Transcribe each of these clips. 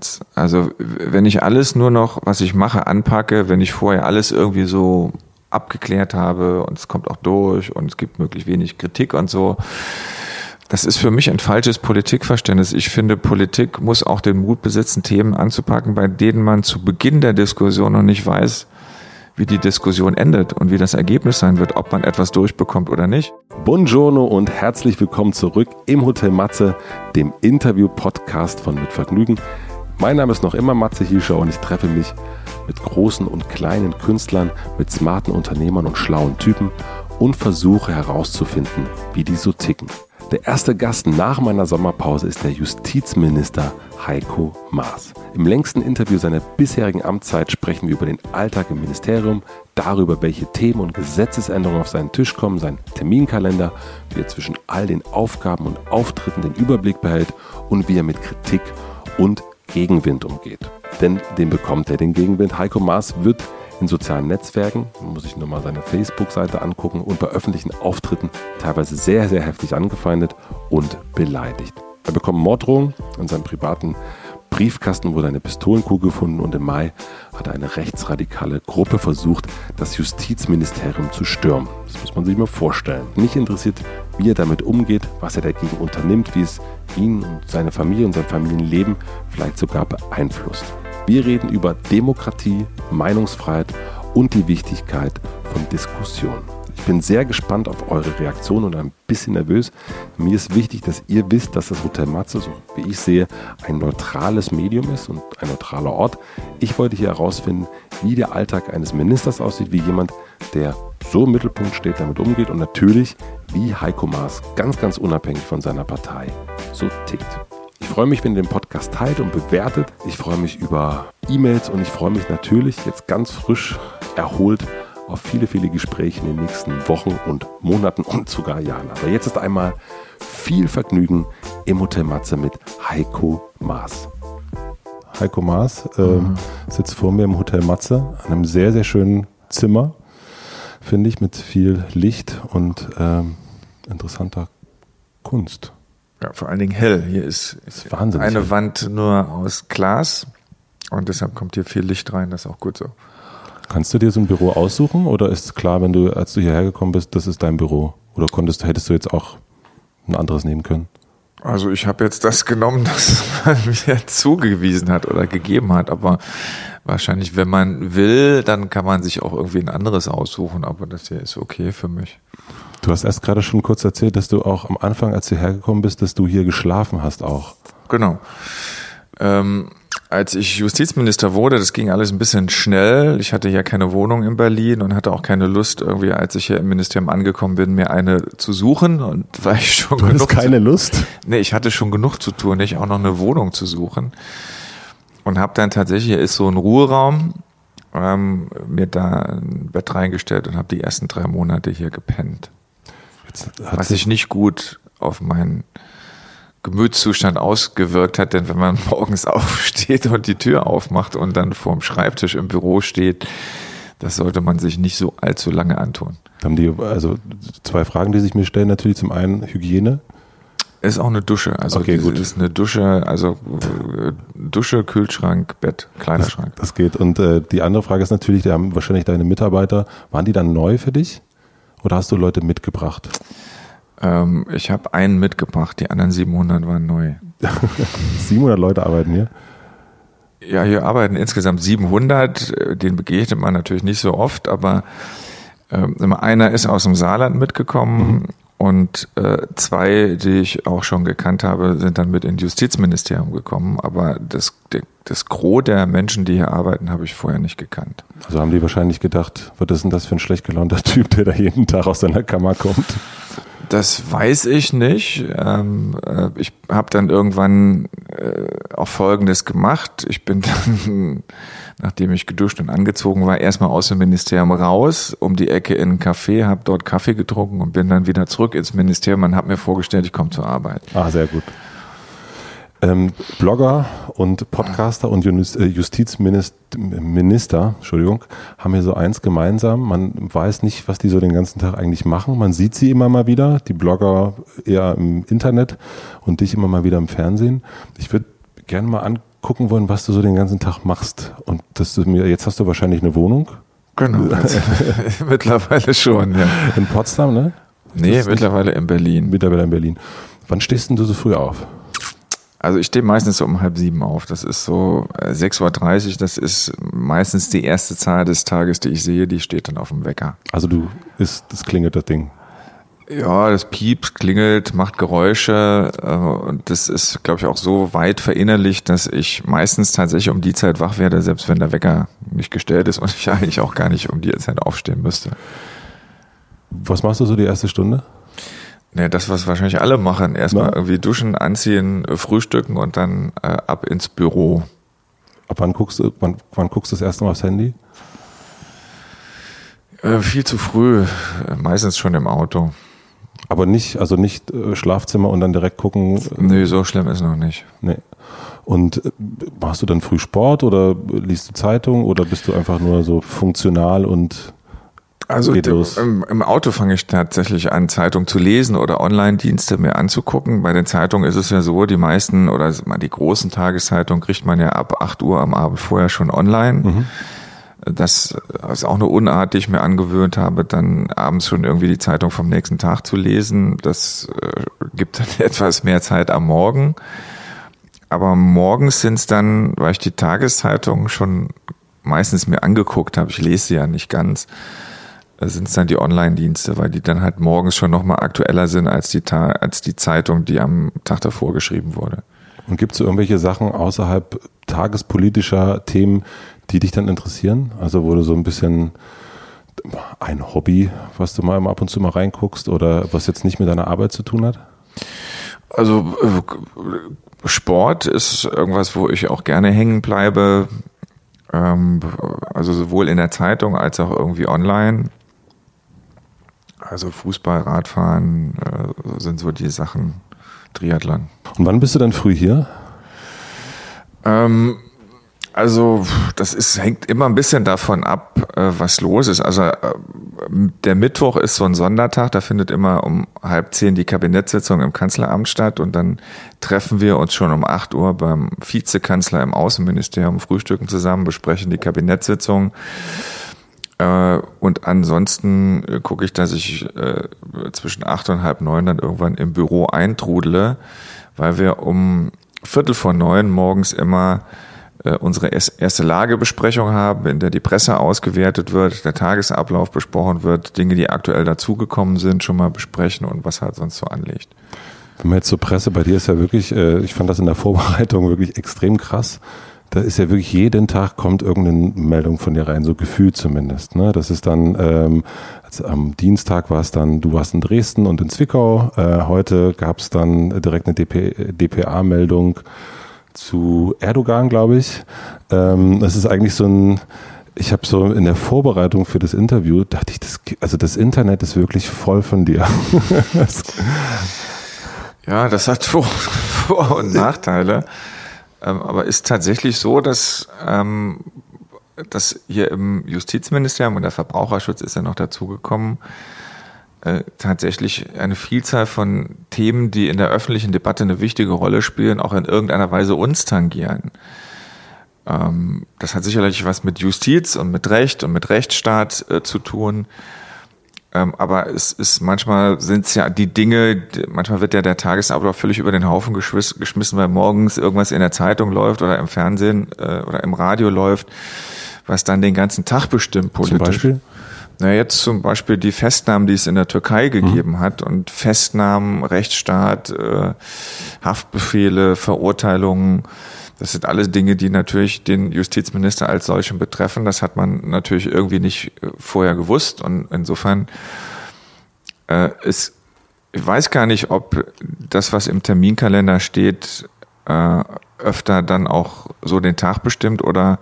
Ansatz. Also wenn ich alles nur noch, was ich mache, anpacke, wenn ich vorher alles irgendwie so abgeklärt habe und es kommt auch durch und es gibt möglichst wenig Kritik und so, das ist für mich ein falsches Politikverständnis. Ich finde, Politik muss auch den Mut besitzen, Themen anzupacken, bei denen man zu Beginn der Diskussion noch nicht weiß, wie die Diskussion endet und wie das Ergebnis sein wird, ob man etwas durchbekommt oder nicht. Buongiorno und herzlich willkommen zurück im Hotel Matze, dem Interview-Podcast von Mit Vergnügen. Mein Name ist noch immer Matze Hielscher und ich treffe mich mit großen und kleinen Künstlern, mit smarten Unternehmern und schlauen Typen und versuche herauszufinden, wie die so ticken. Der erste Gast nach meiner Sommerpause ist der Justizminister Heiko Maas. Im längsten Interview seiner bisherigen Amtszeit sprechen wir über den Alltag im Ministerium, darüber, welche Themen und Gesetzesänderungen auf seinen Tisch kommen, seinen Terminkalender, wie er zwischen all den Aufgaben und Auftritten den Überblick behält und wie er mit Kritik und Gegenwind umgeht. Denn den bekommt er, den Gegenwind. Heiko Maas wird in sozialen Netzwerken, muss ich nur mal seine Facebook-Seite angucken, und bei öffentlichen Auftritten teilweise sehr, sehr heftig angefeindet und beleidigt. Er bekommt Morddrohungen in seinem privaten Briefkasten wurde eine Pistolenkuh gefunden und im Mai hat eine rechtsradikale Gruppe versucht, das Justizministerium zu stürmen. Das muss man sich mal vorstellen. Mich interessiert, wie er damit umgeht, was er dagegen unternimmt, wie es ihn und seine Familie und sein Familienleben vielleicht sogar beeinflusst. Wir reden über Demokratie, Meinungsfreiheit und die Wichtigkeit von Diskussion. Ich bin sehr gespannt auf eure Reaktion und ein bisschen nervös. Mir ist wichtig, dass ihr wisst, dass das Hotel Matze, so wie ich sehe, ein neutrales Medium ist und ein neutraler Ort. Ich wollte hier herausfinden, wie der Alltag eines Ministers aussieht, wie jemand, der so im Mittelpunkt steht, damit umgeht und natürlich, wie Heiko Maas ganz, ganz unabhängig von seiner Partei so tickt. Ich freue mich, wenn ihr den Podcast teilt und bewertet. Ich freue mich über E-Mails und ich freue mich natürlich jetzt ganz frisch erholt auf viele, viele Gespräche in den nächsten Wochen und Monaten und sogar Jahren. Aber jetzt ist einmal viel Vergnügen im Hotel Matze mit Heiko Maas. Heiko Maas äh, mhm. sitzt vor mir im Hotel Matze, an einem sehr, sehr schönen Zimmer, finde ich, mit viel Licht und äh, interessanter Kunst. Ja, vor allen Dingen hell. Hier ist, ist eine hell. Wand nur aus Glas und deshalb kommt hier viel Licht rein. Das ist auch gut so. Kannst du dir so ein Büro aussuchen oder ist es klar, wenn du, als du hierher gekommen bist, das ist dein Büro? Oder konntest, hättest du jetzt auch ein anderes nehmen können? Also ich habe jetzt das genommen, das man mir zugewiesen hat oder gegeben hat, aber wahrscheinlich, wenn man will, dann kann man sich auch irgendwie ein anderes aussuchen, aber das hier ist okay für mich. Du hast erst gerade schon kurz erzählt, dass du auch am Anfang, als du hergekommen bist, dass du hier geschlafen hast auch. Genau. Ähm, als ich Justizminister wurde, das ging alles ein bisschen schnell. Ich hatte ja keine Wohnung in Berlin und hatte auch keine Lust, irgendwie, als ich hier im Ministerium angekommen bin, mir eine zu suchen. Und weil ich schon du genug keine zu, Lust? Nee, ich hatte schon genug zu tun, nicht auch noch eine Wohnung zu suchen. Und habe dann tatsächlich, hier ist so ein Ruheraum, ähm, mir da ein Bett reingestellt und habe die ersten drei Monate hier gepennt was sich nicht gut auf meinen Gemütszustand ausgewirkt hat, denn wenn man morgens aufsteht und die Tür aufmacht und dann vorm Schreibtisch im Büro steht, das sollte man sich nicht so allzu lange antun. Haben die, also zwei Fragen, die sich mir stellen, natürlich zum einen Hygiene. Ist auch eine Dusche. Also okay, gut. ist eine Dusche, also äh, Dusche, Kühlschrank, Bett, Kleiderschrank. Das, das geht. Und äh, die andere Frage ist natürlich, die haben wahrscheinlich deine Mitarbeiter, waren die dann neu für dich? Oder hast du Leute mitgebracht? Ähm, ich habe einen mitgebracht, die anderen 700 waren neu. 700 Leute arbeiten hier? Ja, hier arbeiten insgesamt 700. Den begegnet man natürlich nicht so oft, aber ähm, einer ist aus dem Saarland mitgekommen mhm. und äh, zwei, die ich auch schon gekannt habe, sind dann mit ins Justizministerium gekommen. Aber das, das Gros der Menschen, die hier arbeiten, habe ich vorher nicht gekannt. Also haben die wahrscheinlich gedacht, was ist denn das für ein schlecht gelaunter Typ, der da jeden Tag aus seiner Kammer kommt? Das weiß ich nicht. Ähm, äh, ich habe dann irgendwann äh, auch Folgendes gemacht. Ich bin dann, nachdem ich geduscht und angezogen war, erstmal aus dem Ministerium raus, um die Ecke in ein Café, habe dort Kaffee getrunken und bin dann wieder zurück ins Ministerium und habe mir vorgestellt, ich komme zur Arbeit. Ah, sehr gut. Ähm, Blogger und Podcaster und äh, Justizminister, Entschuldigung, haben hier so eins gemeinsam. Man weiß nicht, was die so den ganzen Tag eigentlich machen. Man sieht sie immer mal wieder, die Blogger eher im Internet und dich immer mal wieder im Fernsehen. Ich würde gerne mal gucken wollen, was du so den ganzen Tag machst. Und dass du mir, jetzt hast du wahrscheinlich eine Wohnung. Genau. mittlerweile schon, ja. In Potsdam, ne? Nee, mittlerweile in Berlin. Mittlerweile in Berlin. Wann stehst denn du so früh auf? Also ich stehe meistens so um halb sieben auf. Das ist so 6.30 Uhr, das ist meistens die erste Zahl des Tages, die ich sehe, die steht dann auf dem Wecker. Also du ist, das klingelt das Ding. Ja, das piept, klingelt, macht Geräusche äh, und das ist, glaube ich, auch so weit verinnerlicht, dass ich meistens tatsächlich um die Zeit wach werde, selbst wenn der Wecker nicht gestellt ist und ich eigentlich auch gar nicht um die Zeit aufstehen müsste. Was machst du so die erste Stunde? Ja, das, was wahrscheinlich alle machen. Erstmal ja. irgendwie duschen, anziehen, frühstücken und dann äh, ab ins Büro. Ab wann guckst du, wann, wann guckst du das erste Mal aufs Handy? Äh, viel zu früh, meistens schon im Auto. Aber nicht, also nicht äh, Schlafzimmer und dann direkt gucken. Äh, nee, so schlimm ist noch nicht. Nee. Und äh, machst du dann früh Sport oder liest du Zeitung oder bist du einfach nur so funktional und also im, im, Auto fange ich tatsächlich an, Zeitung zu lesen oder Online-Dienste mir anzugucken. Bei den Zeitungen ist es ja so, die meisten oder die großen Tageszeitungen kriegt man ja ab 8 Uhr am Abend vorher schon online. Mhm. Das ist auch eine Unart, die ich mir angewöhnt habe, dann abends schon irgendwie die Zeitung vom nächsten Tag zu lesen. Das äh, gibt dann etwas mehr Zeit am Morgen. Aber morgens sind es dann, weil ich die Tageszeitung schon meistens mir angeguckt habe, ich lese sie ja nicht ganz, sind es dann die Online-Dienste, weil die dann halt morgens schon nochmal aktueller sind als die, als die Zeitung, die am Tag davor geschrieben wurde. Und gibt es irgendwelche Sachen außerhalb tagespolitischer Themen, die dich dann interessieren? Also wo du so ein bisschen ein Hobby, was du mal ab und zu mal reinguckst oder was jetzt nicht mit deiner Arbeit zu tun hat? Also Sport ist irgendwas, wo ich auch gerne hängen bleibe. Ähm, also sowohl in der Zeitung als auch irgendwie online. Also Fußball, Radfahren äh, sind so die Sachen. Triathlon. Und wann bist du dann früh hier? Ähm, also das ist, hängt immer ein bisschen davon ab, äh, was los ist. Also äh, der Mittwoch ist so ein Sondertag, da findet immer um halb zehn die Kabinettssitzung im Kanzleramt statt und dann treffen wir uns schon um acht Uhr beim Vizekanzler im Außenministerium, frühstücken zusammen, besprechen die Kabinettssitzung. Äh, und ansonsten gucke ich, dass ich zwischen acht und halb neun dann irgendwann im Büro eintrudle, weil wir um Viertel vor neun morgens immer äh, unsere erste Lagebesprechung haben, in der die Presse ausgewertet wird, der Tagesablauf besprochen wird, Dinge, die aktuell dazugekommen sind, schon mal besprechen und was halt sonst so anliegt. Wenn man jetzt zur Presse, bei dir ist ja wirklich, äh, ich fand das in der Vorbereitung wirklich extrem krass. Da ist ja wirklich jeden Tag kommt irgendeine Meldung von dir rein, so gefühlt zumindest. Ne? Das ist dann, ähm, also am Dienstag war es dann, du warst in Dresden und in Zwickau. Äh, heute gab es dann direkt eine DP, DPA-Meldung zu Erdogan, glaube ich. Ähm, das ist eigentlich so ein, ich habe so in der Vorbereitung für das Interview, dachte ich, das, also das Internet ist wirklich voll von dir. ja, das hat Vor-, Vor und Nachteile. Ähm, aber ist tatsächlich so, dass, ähm, dass hier im Justizministerium und der Verbraucherschutz ist ja noch dazugekommen, äh, tatsächlich eine Vielzahl von Themen, die in der öffentlichen Debatte eine wichtige Rolle spielen, auch in irgendeiner Weise uns tangieren. Ähm, das hat sicherlich was mit Justiz und mit Recht und mit Rechtsstaat äh, zu tun. Ähm, aber es ist manchmal sind es ja die Dinge, manchmal wird ja der Tagesablauf völlig über den Haufen geschmissen, weil morgens irgendwas in der Zeitung läuft oder im Fernsehen äh, oder im Radio läuft, was dann den ganzen Tag bestimmt politisch. Zum Beispiel? Na, jetzt zum Beispiel die Festnahmen, die es in der Türkei mhm. gegeben mhm. hat und Festnahmen, Rechtsstaat, äh, Haftbefehle, Verurteilungen. Das sind alles Dinge, die natürlich den Justizminister als solchen betreffen. Das hat man natürlich irgendwie nicht äh, vorher gewusst und insofern äh, ist, ich weiß gar nicht, ob das, was im Terminkalender steht, äh, öfter dann auch so den Tag bestimmt oder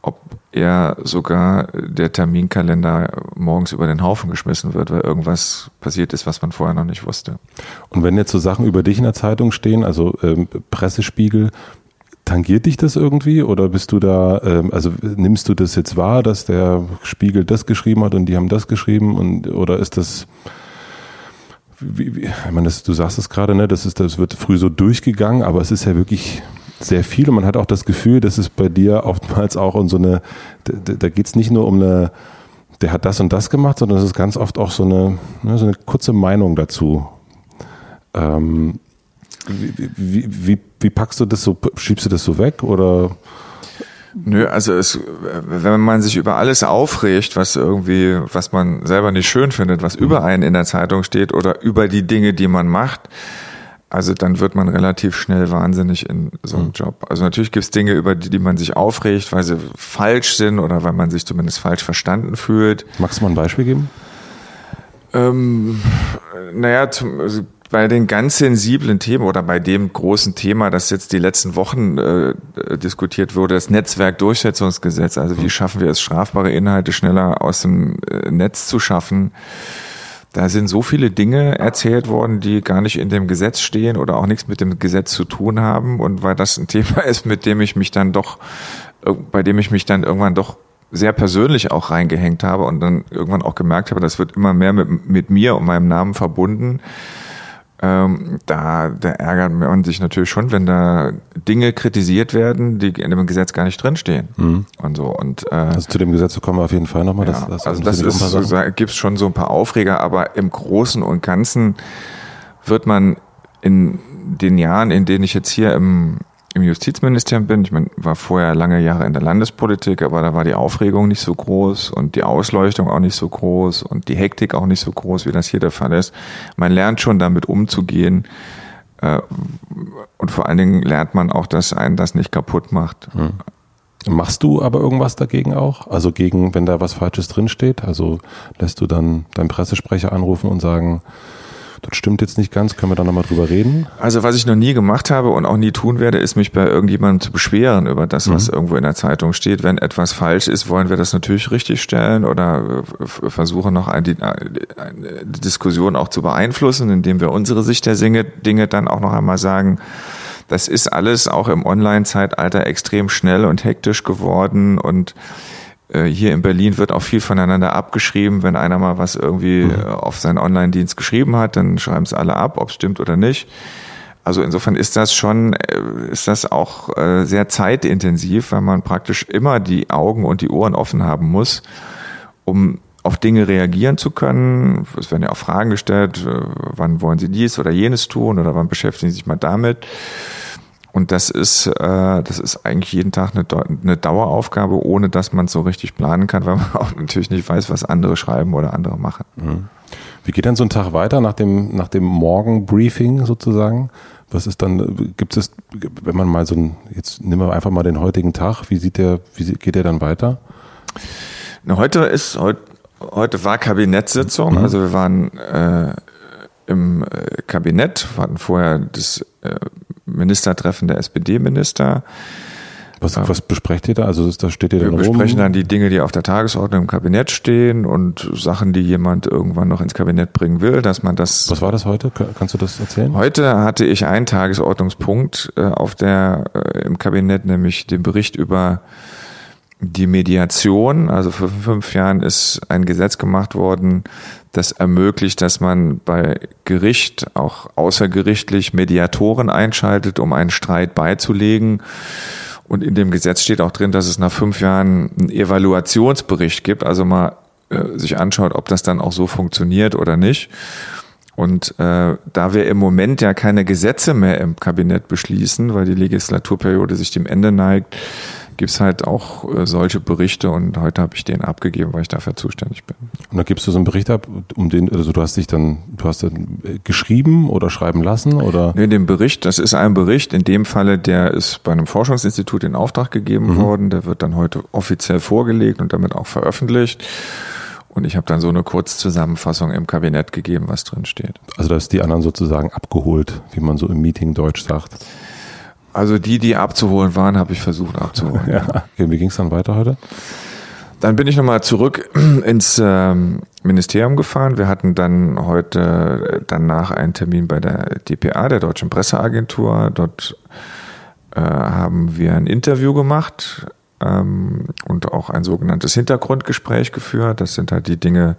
ob eher sogar der Terminkalender morgens über den Haufen geschmissen wird, weil irgendwas passiert ist, was man vorher noch nicht wusste. Und wenn jetzt so Sachen über dich in der Zeitung stehen, also ähm, Pressespiegel, tangiert dich das irgendwie oder bist du da, ähm, also nimmst du das jetzt wahr, dass der Spiegel das geschrieben hat und die haben das geschrieben und oder ist das wie, wie, ich meine, das, du sagst es gerade, ne, das ist, das wird früh so durchgegangen, aber es ist ja wirklich sehr viel und man hat auch das Gefühl, dass es bei dir oftmals auch um so eine, da, da geht es nicht nur um eine, der hat das und das gemacht, sondern es ist ganz oft auch so eine, ne, so eine kurze Meinung dazu. Ähm, wie, wie, wie, wie packst du das so, schiebst du das so weg oder? Nö, also es, wenn man sich über alles aufregt, was irgendwie, was man selber nicht schön findet, was über einen in der Zeitung steht oder über die Dinge, die man macht, also dann wird man relativ schnell wahnsinnig in so einem Job. Also natürlich gibt es Dinge, über die, die man sich aufregt, weil sie falsch sind oder weil man sich zumindest falsch verstanden fühlt. Magst du mal ein Beispiel geben? Ähm, naja, zum, also bei den ganz sensiblen Themen oder bei dem großen Thema, das jetzt die letzten Wochen äh, diskutiert wurde, das Netzwerkdurchsetzungsgesetz. Also wie schaffen wir es, strafbare Inhalte schneller aus dem äh, Netz zu schaffen? Da sind so viele Dinge erzählt worden, die gar nicht in dem Gesetz stehen oder auch nichts mit dem Gesetz zu tun haben. Und weil das ein Thema ist, mit dem ich mich dann doch, äh, bei dem ich mich dann irgendwann doch sehr persönlich auch reingehängt habe und dann irgendwann auch gemerkt habe, das wird immer mehr mit, mit mir und meinem Namen verbunden ähm, da, da ärgert man sich natürlich schon, wenn da Dinge kritisiert werden, die in dem Gesetz gar nicht drinstehen. Mhm. Und so. Und, äh, also zu dem Gesetz kommen wir auf jeden Fall nochmal. Ja, das, das also das ist, so, gibt es schon so ein paar Aufreger, aber im Großen und Ganzen wird man in den Jahren, in denen ich jetzt hier im im Justizministerium bin. Ich meine, war vorher lange Jahre in der Landespolitik, aber da war die Aufregung nicht so groß und die Ausleuchtung auch nicht so groß und die Hektik auch nicht so groß, wie das hier der Fall ist. Man lernt schon damit umzugehen äh, und vor allen Dingen lernt man auch, dass einen das nicht kaputt macht. Hm. Machst du aber irgendwas dagegen auch? Also gegen, wenn da was Falsches drinsteht? Also lässt du dann deinen Pressesprecher anrufen und sagen, das stimmt jetzt nicht ganz, können wir da nochmal drüber reden? Also was ich noch nie gemacht habe und auch nie tun werde, ist mich bei irgendjemandem zu beschweren über das, was mhm. irgendwo in der Zeitung steht. Wenn etwas falsch ist, wollen wir das natürlich richtigstellen oder äh, versuchen noch eine, eine Diskussion auch zu beeinflussen, indem wir unsere Sicht der Dinge dann auch noch einmal sagen. Das ist alles auch im Online-Zeitalter extrem schnell und hektisch geworden und hier in Berlin wird auch viel voneinander abgeschrieben. Wenn einer mal was irgendwie mhm. Äh, auf seinen Online-Dienst geschrieben hat, dann schreiben es alle ab, ob es stimmt oder nicht. Also insofern ist das schon, äh, ist das auch sehr zeitintensiv, weil man praktisch immer die Augen und die Ohren offen haben muss, um auf Dinge reagieren zu können. Es werden ja auch Fragen gestellt, wann wollen Sie dies oder jenes tun oder wann beschäftigen Sie sich mal damit. Und das ist, äh, das ist eigentlich jeden Tag eine, eine Daueraufgabe, ohne dass man es so richtig planen kann, weil man auch natürlich nicht weiß, was andere schreiben oder andere machen. Mhm. Wie geht dann so ein Tag weiter nach dem, nach dem Morgenbriefing sozusagen? Was ist dann, gibt es, wenn man mal so ein, jetzt nehmen wir einfach mal den heutigen Tag, wie sieht der, wie geht der dann weiter? Na, heute ist, heute, heute war Kabinettssitzung, mhm. also wir waren äh, im äh, Kabinett, wir hatten vorher das äh, Ministertreffen der SPD-Minister. Was, was besprecht ihr da? Also da steht ihr dann Wir besprechen dann die Dinge, die auf der Tagesordnung im Kabinett stehen und Sachen, die jemand irgendwann noch ins Kabinett bringen will, dass man das. Was war das heute? Kannst du das erzählen? Heute hatte ich einen Tagesordnungspunkt äh, auf der äh, im Kabinett, nämlich den Bericht über die Mediation. Also vor fünf Jahren ist ein Gesetz gemacht worden, das ermöglicht, dass man bei Gericht auch außergerichtlich Mediatoren einschaltet, um einen Streit beizulegen. Und in dem Gesetz steht auch drin, dass es nach fünf Jahren einen Evaluationsbericht gibt, also mal äh, sich anschaut, ob das dann auch so funktioniert oder nicht. Und äh, da wir im Moment ja keine Gesetze mehr im Kabinett beschließen, weil die Legislaturperiode sich dem Ende neigt, gibt's halt auch äh, solche Berichte und heute habe ich den abgegeben, weil ich dafür zuständig bin. Und da gibst du so einen Bericht ab, um den, also du hast dich dann, du hast dann äh, geschrieben oder schreiben lassen oder? Nee, den Bericht, das ist ein Bericht, in dem Falle, der ist bei einem Forschungsinstitut in Auftrag gegeben mhm. worden, der wird dann heute offiziell vorgelegt und damit auch veröffentlicht. Und ich habe dann so eine Kurzzusammenfassung im Kabinett gegeben, was drin steht. Also da ist die anderen sozusagen abgeholt, wie man so im Meeting Deutsch sagt. Also die, die abzuholen waren, habe ich versucht abzuholen. ja. Okay, wie ging es dann weiter heute? Dann bin ich nochmal zurück ins ähm, Ministerium gefahren. Wir hatten dann heute danach einen Termin bei der DPA, der Deutschen Presseagentur. Dort äh, haben wir ein Interview gemacht ähm, und auch ein sogenanntes Hintergrundgespräch geführt. Das sind halt die Dinge,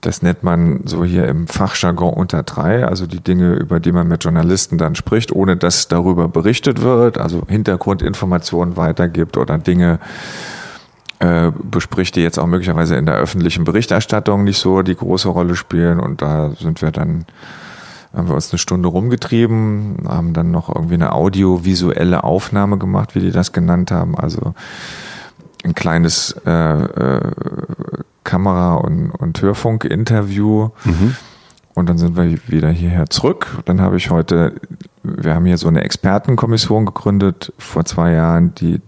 das nennt man so hier im Fachjargon unter drei, also die Dinge, über die man mit Journalisten dann spricht, ohne dass darüber berichtet wird, also Hintergrundinformationen weitergibt oder Dinge äh, bespricht, die jetzt auch möglicherweise in der öffentlichen Berichterstattung nicht so die große Rolle spielen. Und da sind wir dann, haben wir uns eine Stunde rumgetrieben, haben dann noch irgendwie eine audiovisuelle Aufnahme gemacht, wie die das genannt haben. Also ein kleines äh, äh, Kamera- und, und Hörfunk-Interview. Mhm. Und dann sind wir wieder hierher zurück. Dann habe ich heute, wir haben hier so eine Expertenkommission gegründet vor zwei Jahren, die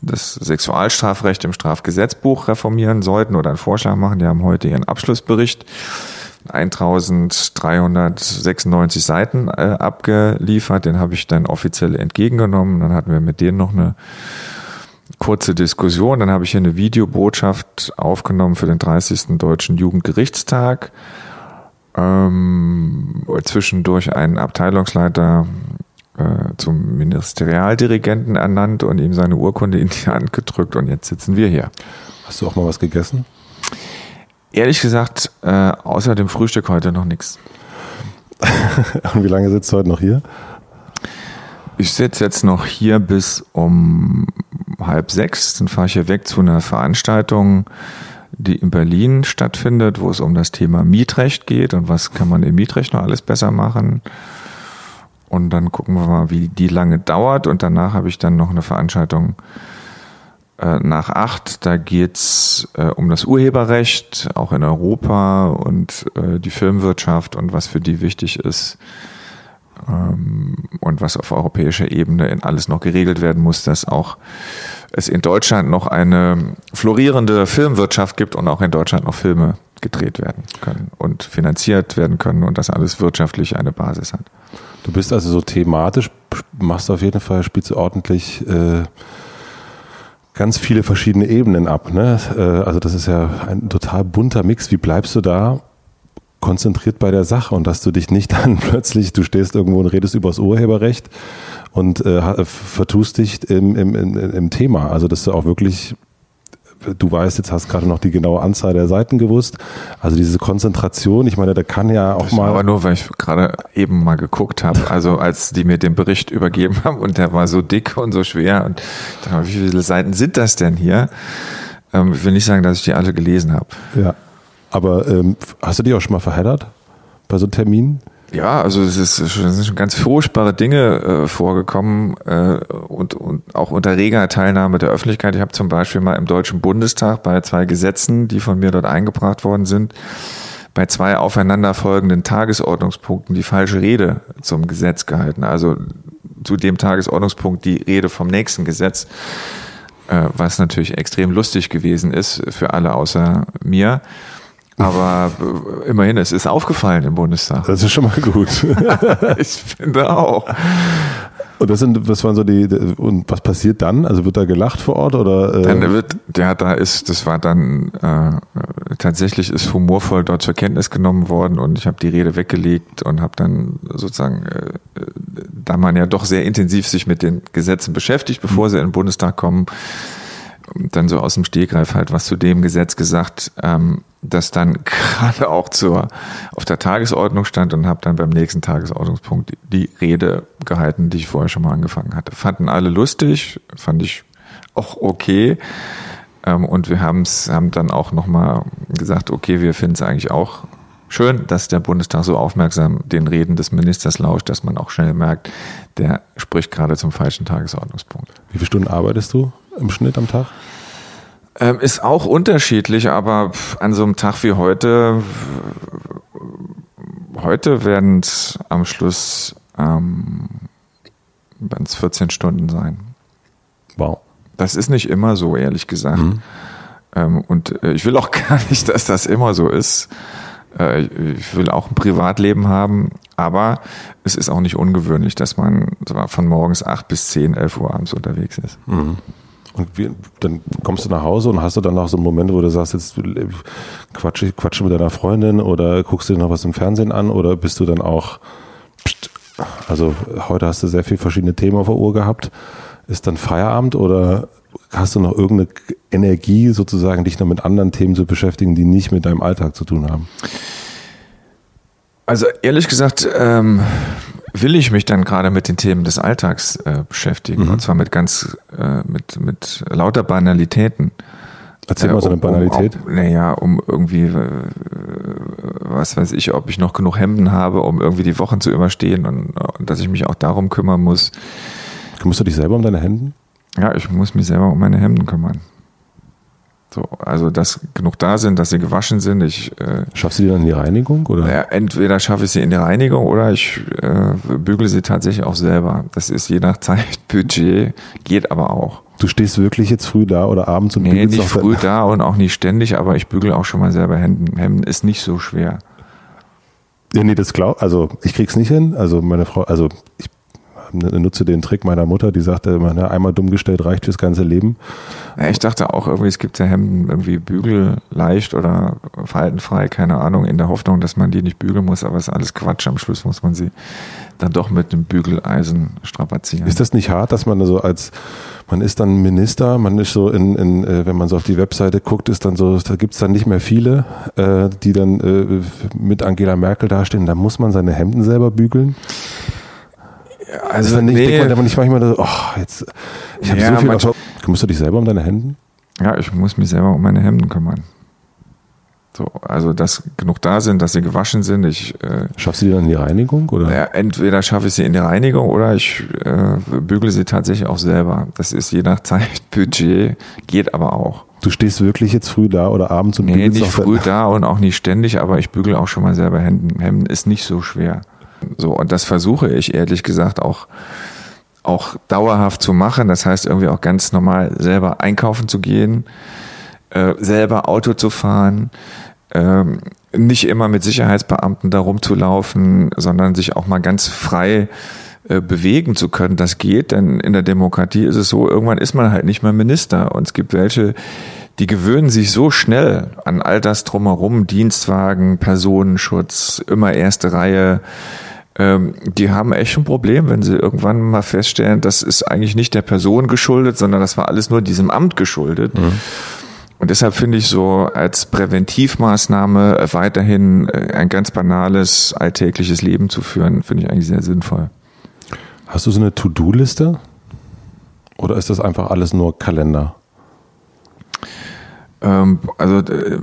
das Sexualstrafrecht im Strafgesetzbuch reformieren sollten oder einen Vorschlag machen. Die haben heute ihren Abschlussbericht 1396 Seiten äh, abgeliefert. Den habe ich dann offiziell entgegengenommen. Dann hatten wir mit denen noch eine kurze Diskussion. Dann habe ich hier eine Videobotschaft aufgenommen für den 30. Deutschen Jugendgerichtstag. Ähm, zwischendurch einen Abteilungsleiter äh, zum Ministerialdirigenten ernannt und ihm seine Urkunde in die Hand gedrückt und jetzt sitzen wir hier. Hast du auch mal was gegessen? Ehrlich gesagt, äh, außer dem Frühstück heute noch nichts. und wie lange sitzt du heute noch hier? Ich sitze jetzt noch hier bis um halb sechs. Dann fahre ich hier weg zu einer Veranstaltung, die in Berlin stattfindet, wo es um das Thema Mietrecht geht und was kann man im Mietrecht noch alles besser machen. Und dann gucken wir mal, wie die lange dauert. Und danach habe ich dann noch eine Veranstaltung äh, nach acht. Da geht's äh, um das Urheberrecht, auch in Europa und äh, die Filmwirtschaft und was für die wichtig ist und was auf europäischer Ebene in alles noch geregelt werden muss, dass auch es in Deutschland noch eine florierende Filmwirtschaft gibt und auch in Deutschland noch Filme gedreht werden können und finanziert werden können und das alles wirtschaftlich eine Basis hat. Du bist also so thematisch, machst auf jeden Fall, spielst du ordentlich äh, ganz viele verschiedene Ebenen ab. Ne? Äh, also das ist ja ein total bunter Mix. Wie bleibst du da konzentriert bei der Sache und dass du dich nicht dann plötzlich, du stehst irgendwo und redest über das Urheberrecht und äh, vertust dich im, im, im, im Thema. Also dass du auch wirklich du weißt, jetzt hast gerade noch die genaue Anzahl der Seiten gewusst. Also diese Konzentration, ich meine, da kann ja auch das mal. Aber nur, weil ich gerade eben mal geguckt habe, also als die mir den Bericht übergeben haben und der war so dick und so schwer und dachte, wie viele Seiten sind das denn hier? Ähm, ich will nicht sagen, dass ich die alle gelesen habe. Ja. Aber ähm, hast du die auch schon mal verheddert bei so Terminen? Ja, also es, ist, es sind schon ganz furchtbare Dinge äh, vorgekommen äh, und, und auch unter reger Teilnahme der Öffentlichkeit. Ich habe zum Beispiel mal im Deutschen Bundestag bei zwei Gesetzen, die von mir dort eingebracht worden sind, bei zwei aufeinanderfolgenden Tagesordnungspunkten die falsche Rede zum Gesetz gehalten. Also zu dem Tagesordnungspunkt die Rede vom nächsten Gesetz, äh, was natürlich extrem lustig gewesen ist für alle außer mir. Aber äh, immerhin, es ist aufgefallen im Bundestag. Das ist schon mal gut. ich finde auch. Und das sind, was waren so die, und was passiert dann? Also wird da gelacht vor Ort oder? Äh? Dann wird, ja, da ist, das war dann äh, tatsächlich ist humorvoll dort zur Kenntnis genommen worden und ich habe die Rede weggelegt und habe dann sozusagen, äh, da man ja doch sehr intensiv sich mit den Gesetzen beschäftigt, bevor mhm. sie in den Bundestag kommen, dann so aus dem Stegreif halt was zu dem Gesetz gesagt, ähm, das dann gerade auch zur, auf der Tagesordnung stand und habe dann beim nächsten Tagesordnungspunkt die, die Rede gehalten, die ich vorher schon mal angefangen hatte. Fanden alle lustig, fand ich auch okay. Ähm, und wir haben's, haben dann auch nochmal gesagt, okay, wir finden es eigentlich auch schön, dass der Bundestag so aufmerksam den Reden des Ministers lauscht, dass man auch schnell merkt, der spricht gerade zum falschen Tagesordnungspunkt. Wie viele Stunden arbeitest du im Schnitt am Tag? Ähm, ist auch unterschiedlich, aber an so einem Tag wie heute, heute werden es am Schluss ähm, 14 Stunden sein. Wow. Das ist nicht immer so, ehrlich gesagt. Mhm. Ähm, und äh, ich will auch gar nicht, dass das immer so ist. Äh, ich will auch ein Privatleben haben, aber es ist auch nicht ungewöhnlich, dass man von morgens 8 bis 10, 11 Uhr abends unterwegs ist. Mhm. Und wie, dann kommst du nach Hause und hast du dann noch so einen Moment, wo du sagst, jetzt quatsche, quatsche mit deiner Freundin oder guckst du dir noch was im Fernsehen an oder bist du dann auch, also heute hast du sehr viele verschiedene Themen auf der Uhr gehabt. Ist dann Feierabend oder hast du noch irgendeine Energie sozusagen, dich noch mit anderen Themen zu beschäftigen, die nicht mit deinem Alltag zu tun haben? Also ehrlich gesagt, ähm, will ich mich dann gerade mit den Themen des Alltags äh, beschäftigen. Mhm. Und zwar mit ganz, äh, mit, mit lauter Banalitäten. Erzähl mal so eine Banalität. Um, naja, um irgendwie, äh, was weiß ich, ob ich noch genug Hemden habe, um irgendwie die Wochen zu überstehen und, und dass ich mich auch darum kümmern muss. Kümmerst du dich selber um deine Hemden? Ja, ich muss mich selber um meine Hemden kümmern. So, also dass genug da sind, dass sie gewaschen sind. Ich, äh, Schaffst du die dann in die Reinigung? Oder? Ja, entweder schaffe ich sie in die Reinigung oder ich äh, bügele sie tatsächlich auch selber. Das ist je nach Zeitbudget, geht aber auch. Du stehst wirklich jetzt früh da oder abends und nee, bügelst nicht früh da und auch nicht ständig, aber ich bügele auch schon mal selber Hemden. Hemden ist nicht so schwer. Ja, nee, das glaub, also ich krieg's nicht hin. Also meine Frau, also ich nutze den Trick meiner Mutter, die sagte immer, ne, einmal dumm gestellt reicht fürs ganze Leben. Ja, ich dachte auch irgendwie, es gibt ja Hemden irgendwie bügelleicht oder faltenfrei, keine Ahnung, in der Hoffnung, dass man die nicht bügeln muss, aber es ist alles Quatsch. Am Schluss muss man sie dann doch mit dem Bügeleisen strapazieren. Ist das nicht hart, dass man so als, man ist dann Minister, man ist so in, in äh, wenn man so auf die Webseite guckt, ist dann so, da gibt's dann nicht mehr viele, äh, die dann äh, mit Angela Merkel dastehen, da muss man seine Hemden selber bügeln? Also, nee. ich denke man nicht manchmal, oh, jetzt, ich habe ja, so viel Erfolg. Kümmerst du dich selber um deine Hemden? Ja, ich muss mich selber um meine Hemden kümmern. So, also dass genug da sind, dass sie gewaschen sind. Ich, äh, Schaffst du die dann in die Reinigung? Oder? Ja, entweder schaffe ich sie in die Reinigung oder ich äh, bügele sie tatsächlich auch selber. Das ist je nach Zeitbudget, geht aber auch. Du stehst wirklich jetzt früh da oder abends und nee, bügelst nicht früh da und auch nicht ständig, aber ich bügele auch schon mal selber Hemden. Hemden ist nicht so schwer. So, und das versuche ich ehrlich gesagt auch, auch dauerhaft zu machen. Das heißt, irgendwie auch ganz normal selber einkaufen zu gehen, äh, selber Auto zu fahren, ähm, nicht immer mit Sicherheitsbeamten da rumzulaufen, sondern sich auch mal ganz frei äh, bewegen zu können. Das geht, denn in der Demokratie ist es so, irgendwann ist man halt nicht mehr Minister. Und es gibt welche, die gewöhnen sich so schnell an all das drumherum, Dienstwagen, Personenschutz, immer erste Reihe, ähm, die haben echt ein Problem, wenn sie irgendwann mal feststellen, das ist eigentlich nicht der Person geschuldet, sondern das war alles nur diesem Amt geschuldet. Mhm. Und deshalb finde ich so als Präventivmaßnahme weiterhin äh, ein ganz banales alltägliches Leben zu führen, finde ich eigentlich sehr sinnvoll. Hast du so eine To-Do-Liste? Oder ist das einfach alles nur Kalender? Ähm, also äh,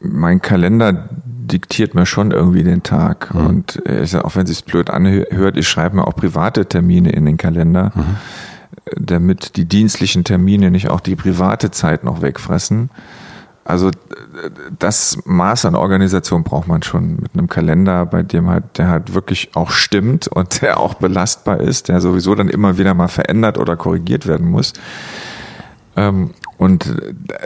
mein Kalender diktiert mir schon irgendwie den Tag. Mhm. Und äh, auch wenn es sich blöd anhört, ich schreibe mir auch private Termine in den Kalender, mhm. damit die dienstlichen Termine nicht auch die private Zeit noch wegfressen. Also das Maß an Organisation braucht man schon mit einem Kalender, bei dem halt, der halt wirklich auch stimmt und der auch belastbar ist, der sowieso dann immer wieder mal verändert oder korrigiert werden muss. Ähm, und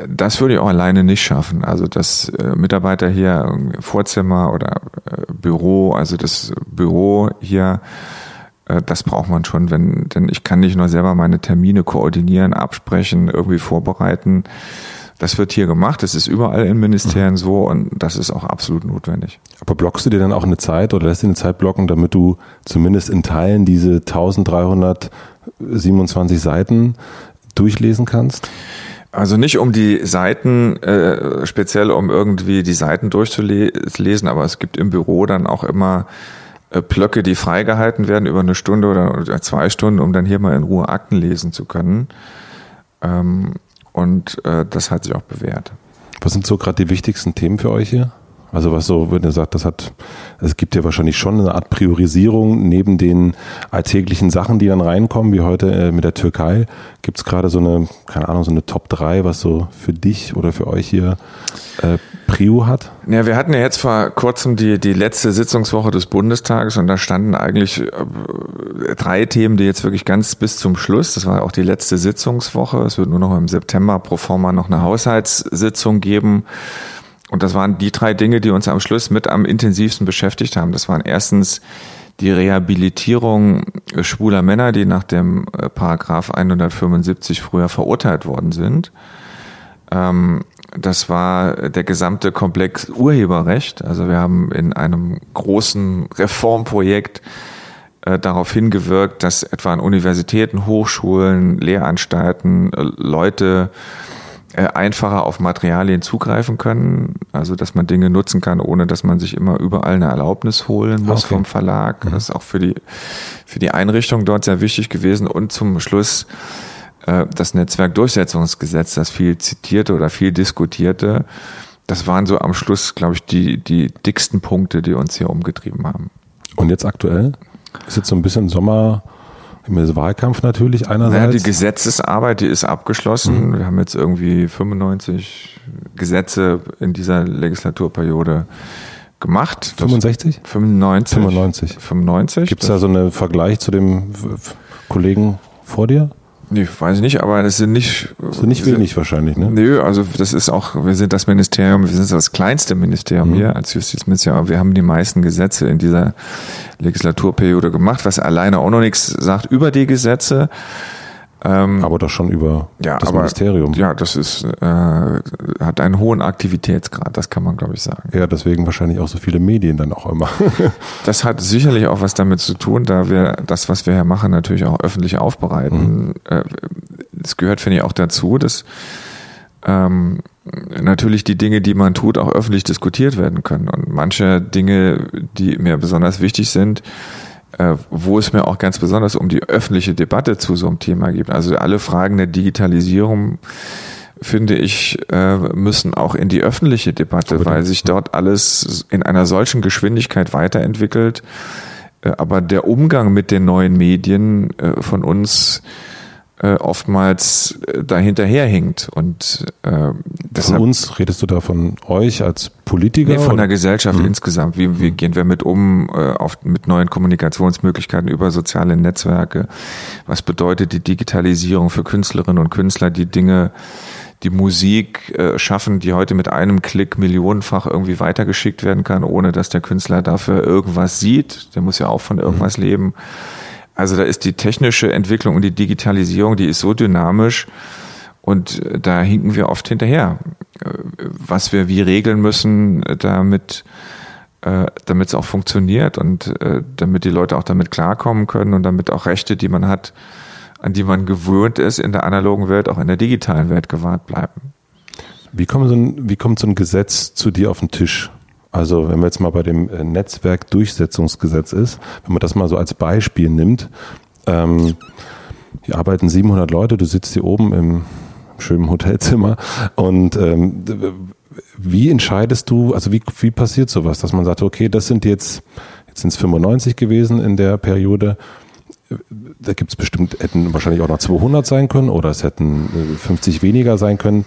das würde ich auch alleine nicht schaffen. Also dass äh, Mitarbeiter hier Vorzimmer oder äh, Büro, also das Büro hier, äh, das braucht man schon, wenn, denn ich kann nicht nur selber meine Termine koordinieren, absprechen, irgendwie vorbereiten. Das wird hier gemacht, das ist überall in Ministerien mhm. so und das ist auch absolut notwendig. Aber blockst du dir dann auch eine Zeit oder lässt du eine Zeit blocken, damit du zumindest in Teilen diese 1327 Seiten durchlesen kannst? Also nicht um die Seiten, äh, speziell um irgendwie die Seiten durchzulesen, aber es gibt im Büro dann auch immer äh, Blöcke, die freigehalten werden über eine Stunde oder, zwei Stunden, um dann hier mal in Ruhe Akten lesen zu können. Ähm, und äh, das hat sich auch bewährt. Was sind so gerade die wichtigsten Themen für euch hier? Also was so, wenn ihr sagt, das hat, es gibt ja wahrscheinlich schon eine Art Priorisierung neben den alltäglichen Sachen, die dann reinkommen, wie heute äh, mit der Türkei. Gibt es gerade so eine, keine Ahnung, so eine Top 3, was so für dich oder für euch hier äh, Prio hat? Ja, wir hatten ja jetzt vor kurzem die, die letzte Sitzungswoche des Bundestages und da standen eigentlich äh, drei Themen, die jetzt wirklich ganz bis zum Schluss, das war auch die letzte Sitzungswoche, es wird nur noch im September pro forma noch eine Haushaltssitzung geben und das waren die drei Dinge, die uns am Schluss mit am intensivsten beschäftigt haben. Das waren erstens die Rehabilitierung schwuler Männer, die nach dem äh, Paragraph 175 früher verurteilt worden sind. Ähm, das war der gesamte Komplex Urheberrecht. Also wir haben in einem großen Reformprojekt äh, darauf hingewirkt, dass etwa an Universitäten, Hochschulen, Lehranstalten äh, Leute einfacher auf Materialien zugreifen können, also dass man Dinge nutzen kann, ohne dass man sich immer überall eine Erlaubnis holen muss Okay. vom Verlag. Mhm. Das ist auch für die, für die Einrichtung dort sehr wichtig gewesen. Und zum Schluss äh, das Netzwerkdurchsetzungsgesetz, das viel zitierte oder viel diskutierte, das waren so am Schluss, glaube ich, die, die dicksten Punkte, die uns hier umgetrieben haben. Und jetzt aktuell? Ist jetzt so ein bisschen Sommer, im Wahlkampf natürlich Naja, einerseits. die Gesetzesarbeit, die ist abgeschlossen. Mhm. Wir haben jetzt irgendwie 95 Gesetze in dieser Legislaturperiode gemacht. Das- 65? 95. 95. 95. Gibt es da so einen Vergleich zu dem Kollegen vor dir? Nee, weiß ich nicht, aber es sind nicht. Das nicht wenig wahrscheinlich, ne? Nö, also das ist auch, wir sind das Ministerium, wir sind das kleinste Ministerium Mhm. hier als Justizministerium, aber wir haben die meisten Gesetze in dieser Legislaturperiode gemacht, was alleine auch noch nichts sagt über die Gesetze. Ähm, Aber doch schon über ja, das aber, Ministerium. Ja, das ist, äh, hat einen hohen Aktivitätsgrad, das kann man, glaube ich, sagen. Ja, deswegen wahrscheinlich auch so viele Medien dann auch immer. Das hat sicherlich auch was damit zu tun, da wir das, was wir hier machen, natürlich auch öffentlich aufbereiten. Äh, Es gehört, finde ich, auch dazu, dass ähm, natürlich die Dinge, die man tut, auch öffentlich diskutiert werden können. Und manche Dinge, die mir besonders wichtig sind, äh, wo es mir auch ganz besonders um die öffentliche Debatte zu so einem Thema geht. Also alle Fragen der Digitalisierung, finde ich, äh, müssen auch in die öffentliche Debatte, weil sich dort alles in einer solchen Geschwindigkeit weiterentwickelt. Äh, Aber der Umgang mit den neuen Medien äh, von uns äh, oftmals äh, dahinterherhinkt. Und äh, Von deshalb uns redest du da von euch als Politiker? Nee, von oder? der Gesellschaft insgesamt. Wie, wie gehen wir mit um äh, auf, mit neuen Kommunikationsmöglichkeiten über soziale Netzwerke? Was bedeutet die Digitalisierung für Künstlerinnen und Künstler, die Dinge, die Musik äh, schaffen, die heute mit einem Klick millionenfach irgendwie weitergeschickt werden kann, ohne dass der Künstler dafür irgendwas sieht? Der muss ja auch von irgendwas leben. Also da ist die technische Entwicklung und die Digitalisierung, die ist so dynamisch, und äh, da hinken wir oft hinterher, äh, was wir wie regeln müssen, äh, damit damit es auch funktioniert und äh, damit die Leute auch damit klarkommen können und damit auch Rechte, die man hat, an die man gewöhnt ist, in der analogen Welt, auch in der digitalen Welt gewahrt bleiben. Wie, kommt so ein, wie kommt so ein Gesetz zu dir auf den Tisch? Also wenn man jetzt mal bei dem äh, Netzwerkdurchsetzungsgesetz ist, wenn man das mal so als Beispiel nimmt, ähm, hier arbeiten 700 Leute, du sitzt hier oben im schönen Hotelzimmer und ähm, wie entscheidest du, also wie, wie passiert sowas, dass man sagt, okay, das sind jetzt, jetzt sind es 95 gewesen in der Periode, da gibt es bestimmt, hätten wahrscheinlich auch noch 200 sein können oder es hätten äh, 50 weniger sein können.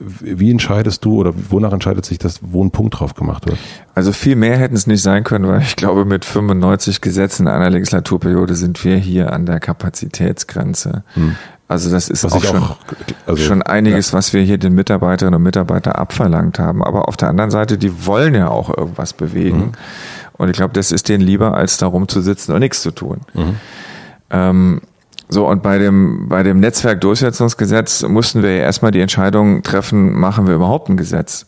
Wie entscheidest du oder wonach entscheidet sich das, wo ein Punkt drauf gemacht wird? Also viel mehr hätten es nicht sein können, weil ich glaube, mit 95 Gesetzen in einer Legislaturperiode sind wir hier an der Kapazitätsgrenze. Also das ist auch ich schon, auch, also, schon einiges, was wir hier den Mitarbeiterinnen und Mitarbeitern abverlangt haben. Aber auf der anderen Seite, die wollen ja auch irgendwas bewegen. Und ich glaube, das ist denen lieber, als da rumzusitzen und nichts zu tun. Ähm, so, und bei dem, bei dem Netzwerkdurchsetzungsgesetz mussten wir ja erstmal die Entscheidung treffen, machen wir überhaupt ein Gesetz?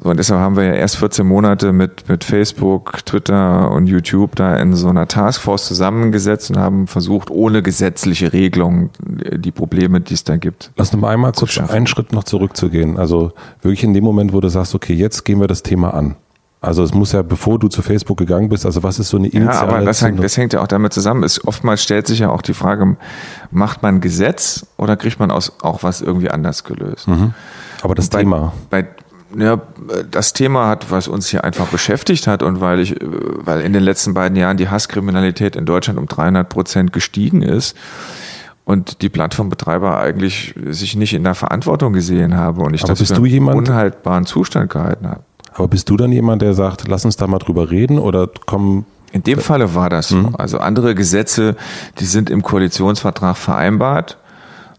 So, und deshalb haben wir ja erst 14 Monate mit, mit Facebook, Twitter und YouTube da in so einer Taskforce zusammengesetzt und haben versucht, ohne gesetzliche Regelung die Probleme, die es da gibt. Lass uns mal einmal kurz schaffen. einen Schritt noch zurückzugehen. Also wirklich in dem Moment, wo du sagst, okay, jetzt gehen wir das Thema an. Also es muss ja, bevor du zu Facebook gegangen bist, also was ist so eine Ja, initiale aber das hängt, das hängt ja auch damit zusammen. Es, oftmals stellt sich ja auch die Frage, macht man Gesetz oder kriegt man aus, auch was irgendwie anders gelöst? aber das bei, Thema. Bei, ja, das Thema hat, was uns hier einfach beschäftigt hat und weil ich, weil in den letzten beiden Jahren die Hasskriminalität in Deutschland um 300 Prozent gestiegen ist und die Plattformbetreiber eigentlich sich nicht in der Verantwortung gesehen haben und ich Aber das für einen jemand- unhaltbaren Zustand gehalten habe. Aber bist du dann jemand, der sagt, lass uns da mal drüber reden oder kommen In dem Falle war das so. Also andere Gesetze, die sind im Koalitionsvertrag vereinbart.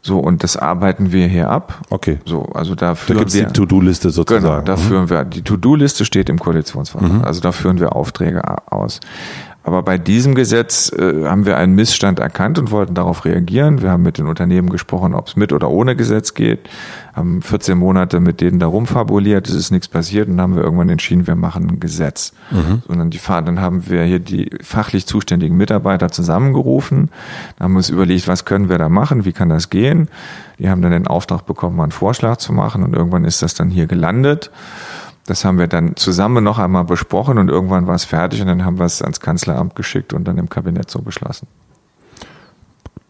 So, und das arbeiten wir hier ab. Okay. So, also da Da führen gibt es die. To-Do-Liste sozusagen. Genau, da Mhm. führen wir, die To-Do-Liste steht im Koalitionsvertrag, also da führen wir Aufträge aus. Aber bei diesem Gesetz äh, haben wir einen Missstand erkannt und wollten darauf reagieren. Wir haben mit den Unternehmen gesprochen, ob es mit oder ohne Gesetz geht, haben 14 Monate mit denen darum fabuliert, es ist nichts passiert und dann haben wir irgendwann entschieden, wir machen ein Gesetz. Mhm. Sondern die dann haben wir hier die fachlich zuständigen Mitarbeiter zusammengerufen, dann haben wir uns überlegt, was können wir da machen, wie kann das gehen. Die haben dann den Auftrag bekommen, einen Vorschlag zu machen und irgendwann ist das dann hier gelandet. Das haben wir dann zusammen noch einmal besprochen und irgendwann war es fertig und dann haben wir es ans Kanzleramt geschickt und dann im Kabinett so beschlossen.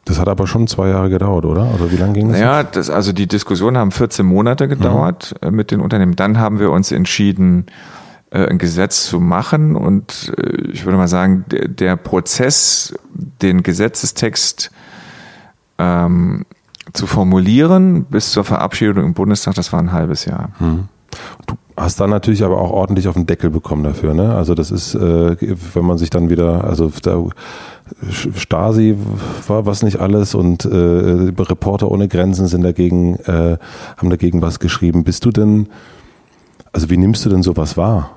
Das hat aber schon zwei Jahre gedauert, oder? Also wie lange ging das? Ja, das, also die Diskussionen haben 14 Monate gedauert mhm. mit den Unternehmen. Dann haben wir uns entschieden, äh, ein Gesetz zu machen und äh, ich würde mal sagen, der, der Prozess, den Gesetzestext ähm, zu formulieren bis zur Verabschiedung im Bundestag, das war ein halbes Jahr. Mhm. Du hast dann natürlich aber auch ordentlich auf den Deckel bekommen dafür, ne? Also das ist, äh, wenn man sich dann wieder, also da Stasi war was nicht alles und äh, Reporter ohne Grenzen sind dagegen, äh, haben dagegen was geschrieben. Bist du denn, also wie nimmst du denn sowas wahr?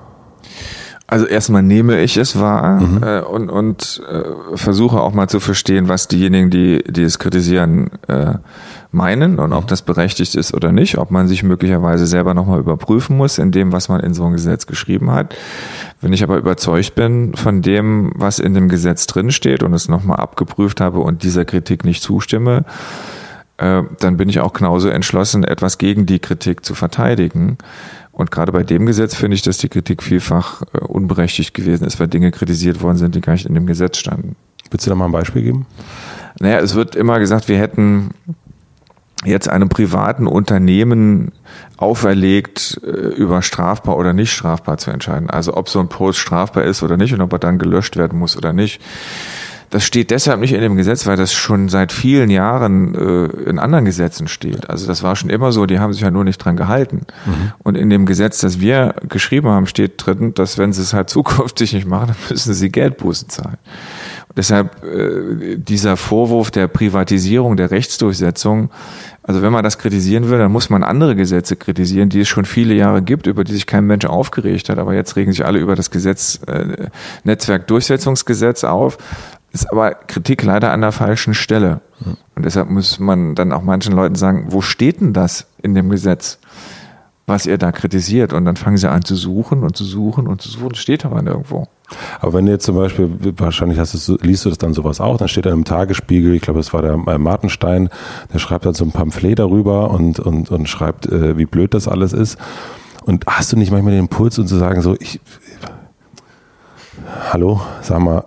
Also erstmal nehme ich es wahr mhm. äh, und, und äh, versuche auch mal zu verstehen, was diejenigen, die, die es kritisieren, äh, meinen und ob mhm. das berechtigt ist oder nicht, ob man sich möglicherweise selber nochmal überprüfen muss in dem, was man in so ein Gesetz geschrieben hat. Wenn ich aber überzeugt bin von dem, was in dem Gesetz drinsteht und es nochmal abgeprüft habe und dieser Kritik nicht zustimme, äh, dann bin ich auch genauso entschlossen, etwas gegen die Kritik zu verteidigen. Und gerade bei dem Gesetz finde ich, dass die Kritik vielfach äh, unberechtigt gewesen ist, weil Dinge kritisiert worden sind, die gar nicht in dem Gesetz standen. Willst du da mal ein Beispiel geben? Naja, es wird immer gesagt, wir hätten jetzt einem privaten Unternehmen auferlegt, äh, über strafbar oder nicht strafbar zu entscheiden. Also ob so ein Post strafbar ist oder nicht und ob er dann gelöscht werden muss oder nicht. Das steht deshalb nicht in dem Gesetz, weil das schon seit vielen Jahren äh, in anderen Gesetzen steht. Also das war schon immer so, die haben sich ja nur nicht dran gehalten. Mhm. Und in dem Gesetz, das wir geschrieben haben, steht drin, dass wenn sie es halt zukünftig nicht machen, dann müssen sie Geldbußen zahlen. Und deshalb äh, dieser Vorwurf der Privatisierung der Rechtsdurchsetzung, also wenn man das kritisieren will, dann muss man andere Gesetze kritisieren, die es schon viele Jahre gibt, über die sich kein Mensch aufgeregt hat. Aber jetzt regen sich alle über das Gesetz, äh, Netzwerkdurchsetzungsgesetz auf ist aber Kritik leider an der falschen Stelle. Und deshalb muss man dann auch manchen Leuten sagen, wo steht denn das in dem Gesetz, was ihr da kritisiert? Und dann fangen sie an zu suchen und zu suchen und zu suchen, steht aber nirgendwo. Aber wenn du jetzt zum Beispiel, wahrscheinlich hast du, liest du das dann sowas auch, dann steht da im Tagesspiegel, ich glaube, das war der äh, Martenstein, der schreibt dann so ein Pamphlet darüber und, und, und schreibt, äh, wie blöd das alles ist. Und hast du nicht manchmal den Impuls, um zu sagen, so, ich, hallo, sag mal,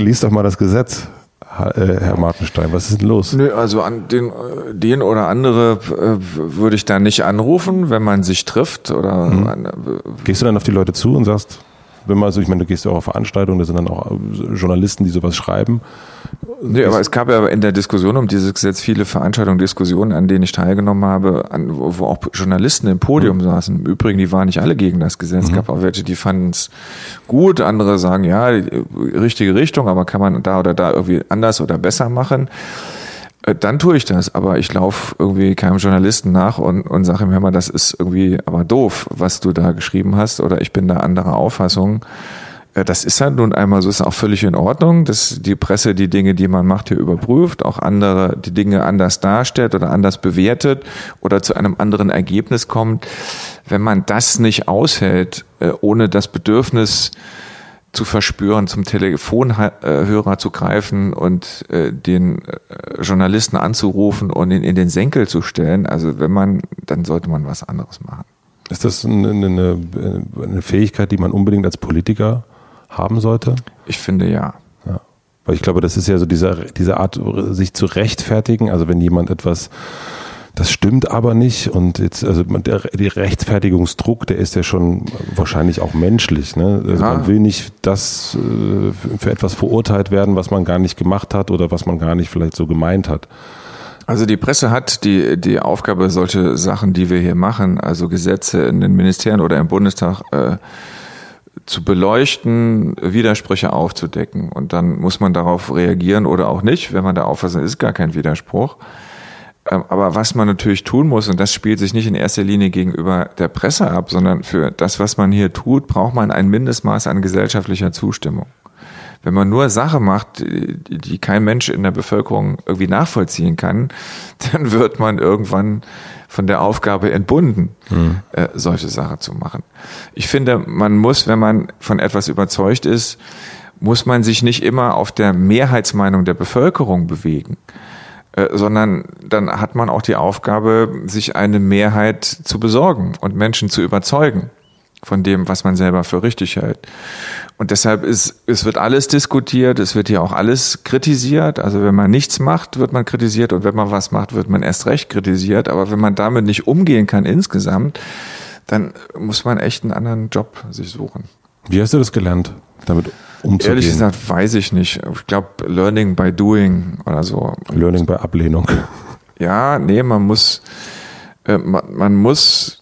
Lies doch mal das Gesetz, äh, Herr Martenstein. Was ist denn los? Nö, also an den, den oder andere äh, würde ich da nicht anrufen, wenn man sich trifft oder. Mhm. An, äh, Gehst du dann auf die Leute zu und sagst, wenn man so, ich meine, du gehst ja auch auf Veranstaltungen, da sind dann auch Journalisten, die sowas schreiben. Nee, aber es gab ja in der Diskussion um dieses Gesetz viele Veranstaltungen, Diskussionen, an denen ich teilgenommen habe, an, wo, auch Journalisten im Podium mhm. saßen. Im Übrigen, die waren nicht alle gegen das Gesetz. Es mhm. gab auch welche, die fanden es gut, andere sagen, ja, richtige Richtung, aber kann man da oder da irgendwie anders oder besser machen. Äh, dann tue ich das, aber ich laufe irgendwie keinem Journalisten nach und, und sage ihm, hör mal, das ist irgendwie aber doof, was du da geschrieben hast oder ich bin da anderer Auffassung. Äh, das ist halt nun einmal so, ist auch völlig in Ordnung, dass die Presse die Dinge, die man macht, hier überprüft, auch andere die Dinge anders darstellt oder anders bewertet oder zu einem anderen Ergebnis kommt. Wenn man das nicht aushält, äh, ohne das Bedürfnis, zu verspüren, zum Telefonhörer zu greifen und äh, den Journalisten anzurufen und ihn in den Senkel zu stellen. Also wenn man, dann sollte man was anderes machen. Ist das eine, eine, eine Fähigkeit, die man unbedingt als Politiker haben sollte? Ich finde ja. ja. Weil ich glaube, das ist ja so diese, diese Art, sich zu rechtfertigen. Also wenn jemand etwas das stimmt aber nicht. Und jetzt, also der, der Rechtfertigungsdruck, der ist ja schon wahrscheinlich auch menschlich. Ne? Also ja. man will nicht das äh, für etwas verurteilt werden, was man gar nicht gemacht hat oder was man gar nicht vielleicht so gemeint hat. Also die Presse hat die, die Aufgabe, solche Sachen, die wir hier machen, also Gesetze in den Ministerien oder im Bundestag, äh, zu beleuchten, Widersprüche aufzudecken. Und dann muss man darauf reagieren oder auch nicht. Wenn man der Auffassung ist, gar kein Widerspruch. Ähm, aber was man natürlich tun muss, und das spielt sich nicht in erster Linie gegenüber der Presse ab, sondern für das, was man hier tut, braucht man ein Mindestmaß an gesellschaftlicher Zustimmung. Wenn man nur Sache macht, die kein Mensch in der Bevölkerung irgendwie nachvollziehen kann, dann wird man irgendwann von der Aufgabe entbunden, mhm. äh, solche Sachen zu machen. Ich finde, man muss, wenn man von etwas überzeugt ist, muss man sich nicht immer auf der Mehrheitsmeinung der Bevölkerung bewegen, äh, sondern dann hat man auch die Aufgabe, sich eine Mehrheit zu besorgen und Menschen zu überzeugen von dem, was man selber für richtig hält. Und deshalb ist, es wird alles diskutiert, es wird hier auch alles kritisiert. Also wenn man nichts macht, wird man kritisiert und wenn man was macht, wird man erst recht kritisiert. Aber wenn man damit nicht umgehen kann insgesamt, dann muss man echt einen anderen Job sich suchen. Wie hast du das gelernt, damit umzugehen? Ehrlich gesagt, weiß ich nicht. Ich glaube, Learning by Doing oder so. Learning by Ablehnung. Ja, nee, man muss, äh, man, man muss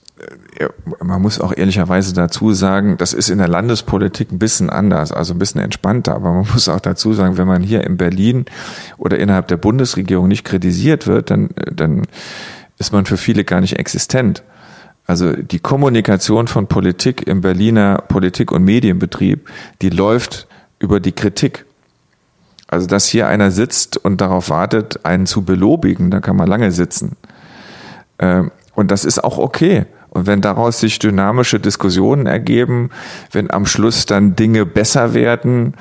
man muss auch ehrlicherweise dazu sagen, das ist in der Landespolitik ein bisschen anders, also ein bisschen entspannter. Aber man muss auch dazu sagen, wenn man hier in Berlin oder innerhalb der Bundesregierung nicht kritisiert wird, dann, dann ist man für viele gar nicht existent. Also die Kommunikation von Politik im Berliner Politik- und Medienbetrieb, die läuft über die Kritik. Also dass hier einer sitzt und darauf wartet, einen zu belobigen, da kann man lange sitzen. Ähm, und das ist auch okay. Und wenn daraus sich dynamische Diskussionen ergeben, wenn am Schluss dann Dinge besser werden,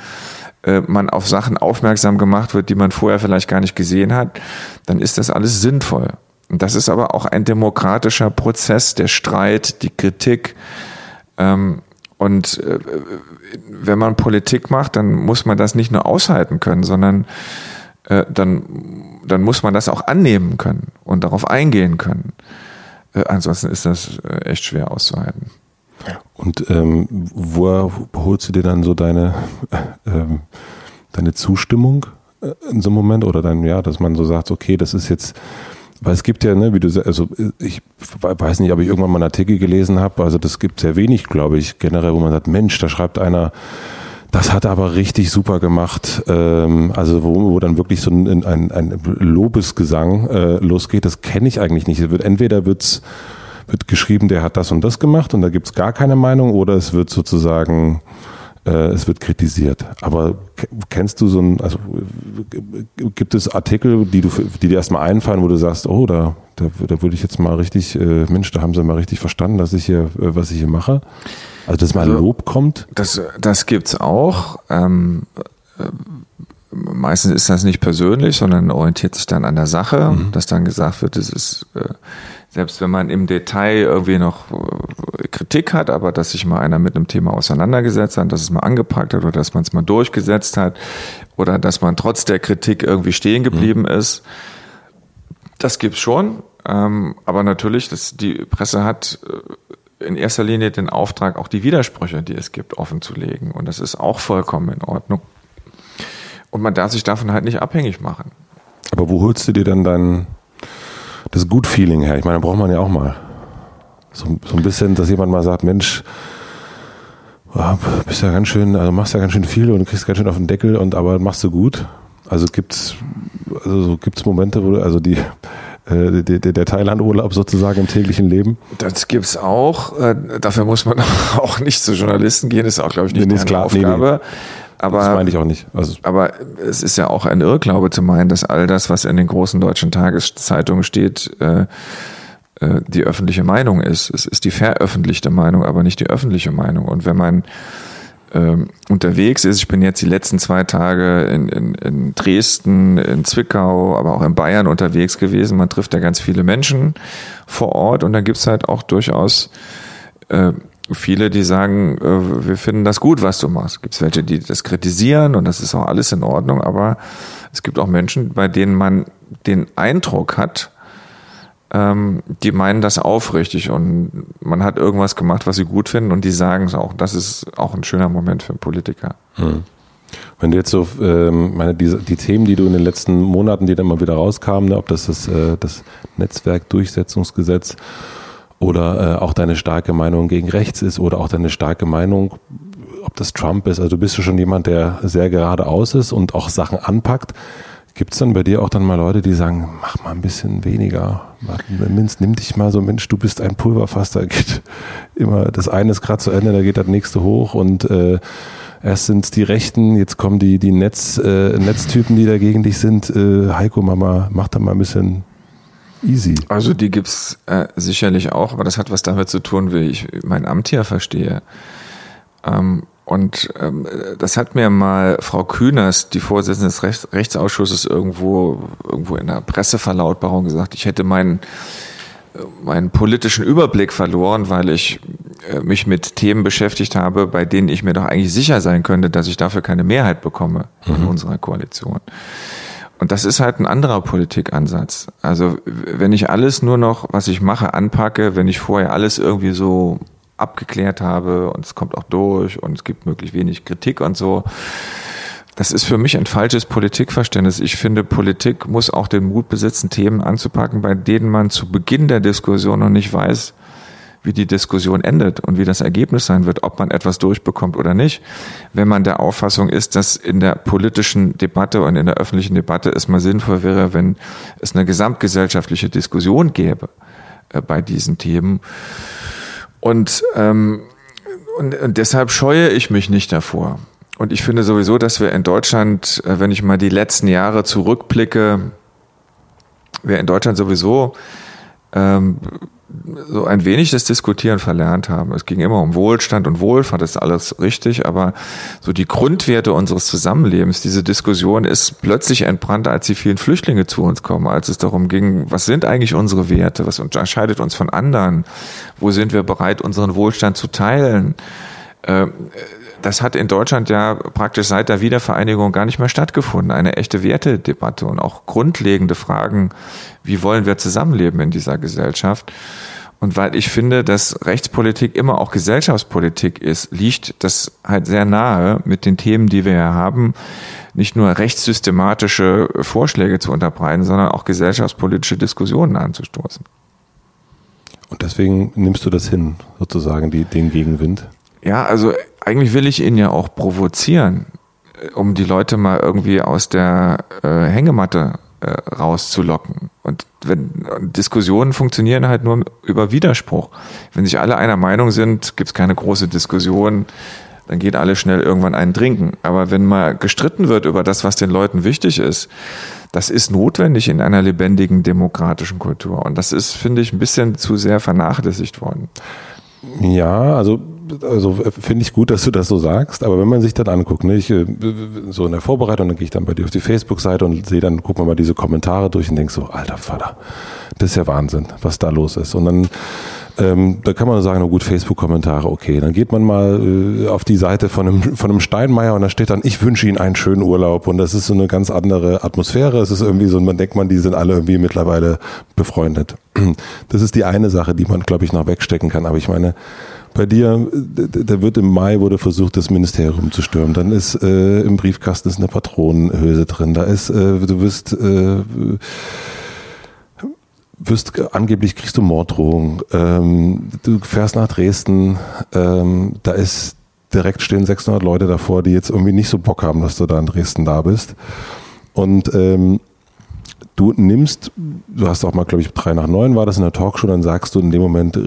äh, man auf Sachen aufmerksam gemacht wird, die man vorher vielleicht gar nicht gesehen hat, dann ist das alles sinnvoll. Und das ist aber auch ein demokratischer Prozess, der Streit, die Kritik. Ähm, und äh, wenn man Politik macht, dann muss man das nicht nur aushalten können, sondern äh, dann, dann muss man das auch annehmen können und darauf eingehen können. Äh, ansonsten ist das äh, echt schwer auszuhalten. Und ähm, wo holst du dir dann so deine, äh, ähm, deine Zustimmung in so einem Moment? Oder dann, ja, dass man so sagt, okay, das ist jetzt, weil es gibt ja, ne, wie du sagst, also ich weiß nicht, ob ich irgendwann mal einen Artikel gelesen habe, also das gibt sehr wenig, glaube ich, generell, wo man sagt, Mensch, da schreibt einer, das hat aber richtig super gemacht. Ähm, also wo, wo dann wirklich so ein, ein, ein Lobesgesang äh, losgeht, das kenne ich eigentlich nicht. Es wird entweder wird's wird geschrieben, der hat das und das gemacht und da gibt's gar keine Meinung, oder es wird sozusagen äh, es wird kritisiert. Aber kennst du so ein, also gibt es Artikel, die du, die dir erstmal einfallen, wo du sagst, oh, da, da, da würde ich jetzt mal richtig, äh, Mensch, da haben sie mal richtig verstanden, dass ich hier, äh, was ich hier mache? Also, dass mal also, Lob kommt? Das, das gibt's auch. Ähm, äh, meistens ist das nicht persönlich, sondern orientiert sich dann an der Sache, mhm. dass dann gesagt wird, das ist, äh, selbst wenn man im Detail irgendwie noch äh, Kritik hat, aber dass sich mal einer mit einem Thema auseinandergesetzt hat, dass es mal angepackt hat oder dass man es mal durchgesetzt hat oder dass man trotz der Kritik irgendwie stehen geblieben mhm. ist. Das gibt's schon, ähm, aber natürlich, dass die Presse hat äh, in erster Linie den Auftrag, auch die Widersprüche, die es gibt, offenzulegen. Und das ist auch vollkommen in Ordnung. Und man darf sich davon halt nicht abhängig machen. Aber wo holst du dir dann dein das Gut-Feeling her? Ich meine, braucht man ja auch mal. So, so ein bisschen, dass jemand mal sagt, Mensch, oh, bist ja ganz schön, also machst ja ganz schön viel und kriegst ganz schön auf den Deckel und aber machst du gut. Also gibt's, also gibt's Momente, wo du, also die, äh, der, der Thailand-Urlaub sozusagen im täglichen Leben? Das gibt's auch. Äh, dafür muss man auch nicht zu Journalisten gehen. Das ist auch, glaube ich, nicht nee, nee, klar. Aufgabe. Nee, nee. Aber, das meine ich auch nicht. Also aber es ist ja auch ein Irrglaube zu meinen, dass all das, was in den großen deutschen Tageszeitungen steht, äh, äh, die öffentliche Meinung ist. Es ist die veröffentlichte Meinung, aber nicht die öffentliche Meinung. Und wenn man ähm, unterwegs ist. Ich bin jetzt die letzten zwei Tage in, in, in Dresden, in Zwickau, aber auch in Bayern unterwegs gewesen. Man trifft ja ganz viele Menschen vor Ort und da gibt's halt auch durchaus äh, viele, die sagen, äh, wir finden das gut, was du machst. Gibt es welche, die das kritisieren und das ist auch alles in Ordnung, aber es gibt auch Menschen, bei denen man den Eindruck hat, ähm, die meinen das aufrichtig und man hat irgendwas gemacht, was sie gut finden und die sagen es auch. Das ist auch ein schöner Moment für einen Politiker. Hm. Wenn du jetzt so, ähm, meine, die, die Themen, die du in den letzten Monaten, die dann mal wieder rauskamen, ne, ob das das, äh, das Netzwerkdurchsetzungsgesetz oder äh, auch deine starke Meinung gegen rechts ist oder auch deine starke Meinung, ob das Trump ist. Also du bist ja schon jemand, der sehr geradeaus ist und auch Sachen anpackt. Gibt es dann bei dir auch dann mal Leute, die sagen, mach mal ein bisschen weniger, Minz, nimm dich mal so, Mensch, du bist ein Pulverfass, da geht immer, das eine ist gerade zu Ende, da geht das nächste hoch und äh, erst sind es die Rechten, jetzt kommen die, die Netz, äh, Netztypen, die da gegen dich sind. Äh, Heiko, Mama, mach da mal ein bisschen easy. Also die gibt's äh, sicherlich auch, aber das hat was damit zu tun, wie ich mein Amt hier verstehe. Ähm, und ähm, das hat mir mal Frau Kühners, die Vorsitzende des Rechts Rechtsausschusses, irgendwo, irgendwo in der Presseverlautbarung gesagt, ich hätte meinen meinen politischen Überblick verloren, weil ich äh, mich mit Themen beschäftigt habe, bei denen ich mir doch eigentlich sicher sein könnte, dass ich dafür keine Mehrheit bekomme in mhm. unserer Koalition. Und das ist halt ein anderer Politikansatz. Also wenn ich alles nur noch, was ich mache, anpacke, wenn ich vorher alles irgendwie so abgeklärt habe und es kommt auch durch und es gibt möglichst wenig Kritik und so. Das ist für mich ein falsches Politikverständnis. Ich finde, Politik muss auch den Mut besitzen, Themen anzupacken, bei denen man zu Beginn der Diskussion noch nicht weiß, wie die Diskussion endet und wie das Ergebnis sein wird, ob man etwas durchbekommt oder nicht. Wenn man der Auffassung ist, dass in der politischen Debatte und in der öffentlichen Debatte es mal sinnvoll wäre, wenn es eine gesamtgesellschaftliche Diskussion gäbe äh, bei diesen Themen, und, ähm, und, und deshalb scheue ich mich nicht davor. Und ich finde sowieso, dass wir in Deutschland, äh, wenn ich mal die letzten Jahre zurückblicke, wir in Deutschland sowieso ähm, so ein wenig das Diskutieren verlernt haben. Es ging immer um Wohlstand und Wohlfahrt, das ist alles richtig, aber so die Grundwerte unseres Zusammenlebens, diese Diskussion ist plötzlich entbrannt, als die vielen Flüchtlinge zu uns kommen, als es darum ging, was sind eigentlich unsere Werte, was unterscheidet uns von anderen, wo sind wir bereit, unseren Wohlstand zu teilen. Ähm, das hat in Deutschland ja praktisch seit der Wiedervereinigung gar nicht mehr stattgefunden. Eine echte Wertedebatte und auch grundlegende Fragen, wie wollen wir zusammenleben in dieser Gesellschaft. Und weil ich finde, dass Rechtspolitik immer auch Gesellschaftspolitik ist, liegt das halt sehr nahe mit den Themen, die wir ja haben, nicht nur rechtssystematische Vorschläge zu unterbreiten, sondern auch gesellschaftspolitische Diskussionen anzustoßen. Und deswegen nimmst du das hin, sozusagen, die, den Gegenwind? Ja, also eigentlich will ich ihn ja auch provozieren, äh, um die Leute mal irgendwie aus der äh, Hängematte äh, rauszulocken. Und wenn Diskussionen funktionieren halt nur über Widerspruch. Wenn sich alle einer Meinung sind, gibt's keine große Diskussion, dann geht alle schnell irgendwann einen trinken. Aber wenn mal gestritten wird über das, was den Leuten wichtig ist, das ist notwendig in einer lebendigen demokratischen Kultur. Und das ist, finde ich, ein bisschen zu sehr vernachlässigt worden. Ja, also also finde ich gut, dass du das so sagst, aber wenn man sich dann anguckt, ne, ich, äh, so in der Vorbereitung, dann gehe ich dann bei dir auf die Facebook-Seite und sehe dann, wir mal diese Kommentare durch und denk so, alter Vater, das ist ja Wahnsinn, was da los ist. Und dann ähm, da kann man sagen, na gut, Facebook-Kommentare, okay. Dann geht man mal äh, auf die Seite von einem, von einem Steinmeier und da steht dann, ich wünsche Ihnen einen schönen Urlaub. Und das ist so eine ganz andere Atmosphäre. Es ist irgendwie so, man denkt man, die sind alle irgendwie mittlerweile befreundet. Das ist die eine Sache, die man, glaube ich, noch wegstecken kann. Aber ich meine, bei dir, da wird im Mai wurde versucht, das Ministerium zu stürmen. Dann ist äh, im Briefkasten ist eine Patronenhülse drin. Da ist, äh, du wirst, äh, wirst angeblich kriegst du Morddrohungen. Ähm, du fährst nach Dresden. Ähm, da ist direkt stehen 600 Leute davor, die jetzt irgendwie nicht so Bock haben, dass du da in Dresden da bist. Und ähm, du nimmst, du hast auch mal, glaube ich, drei nach neun war das in der Talkshow, dann sagst du in dem Moment, äh,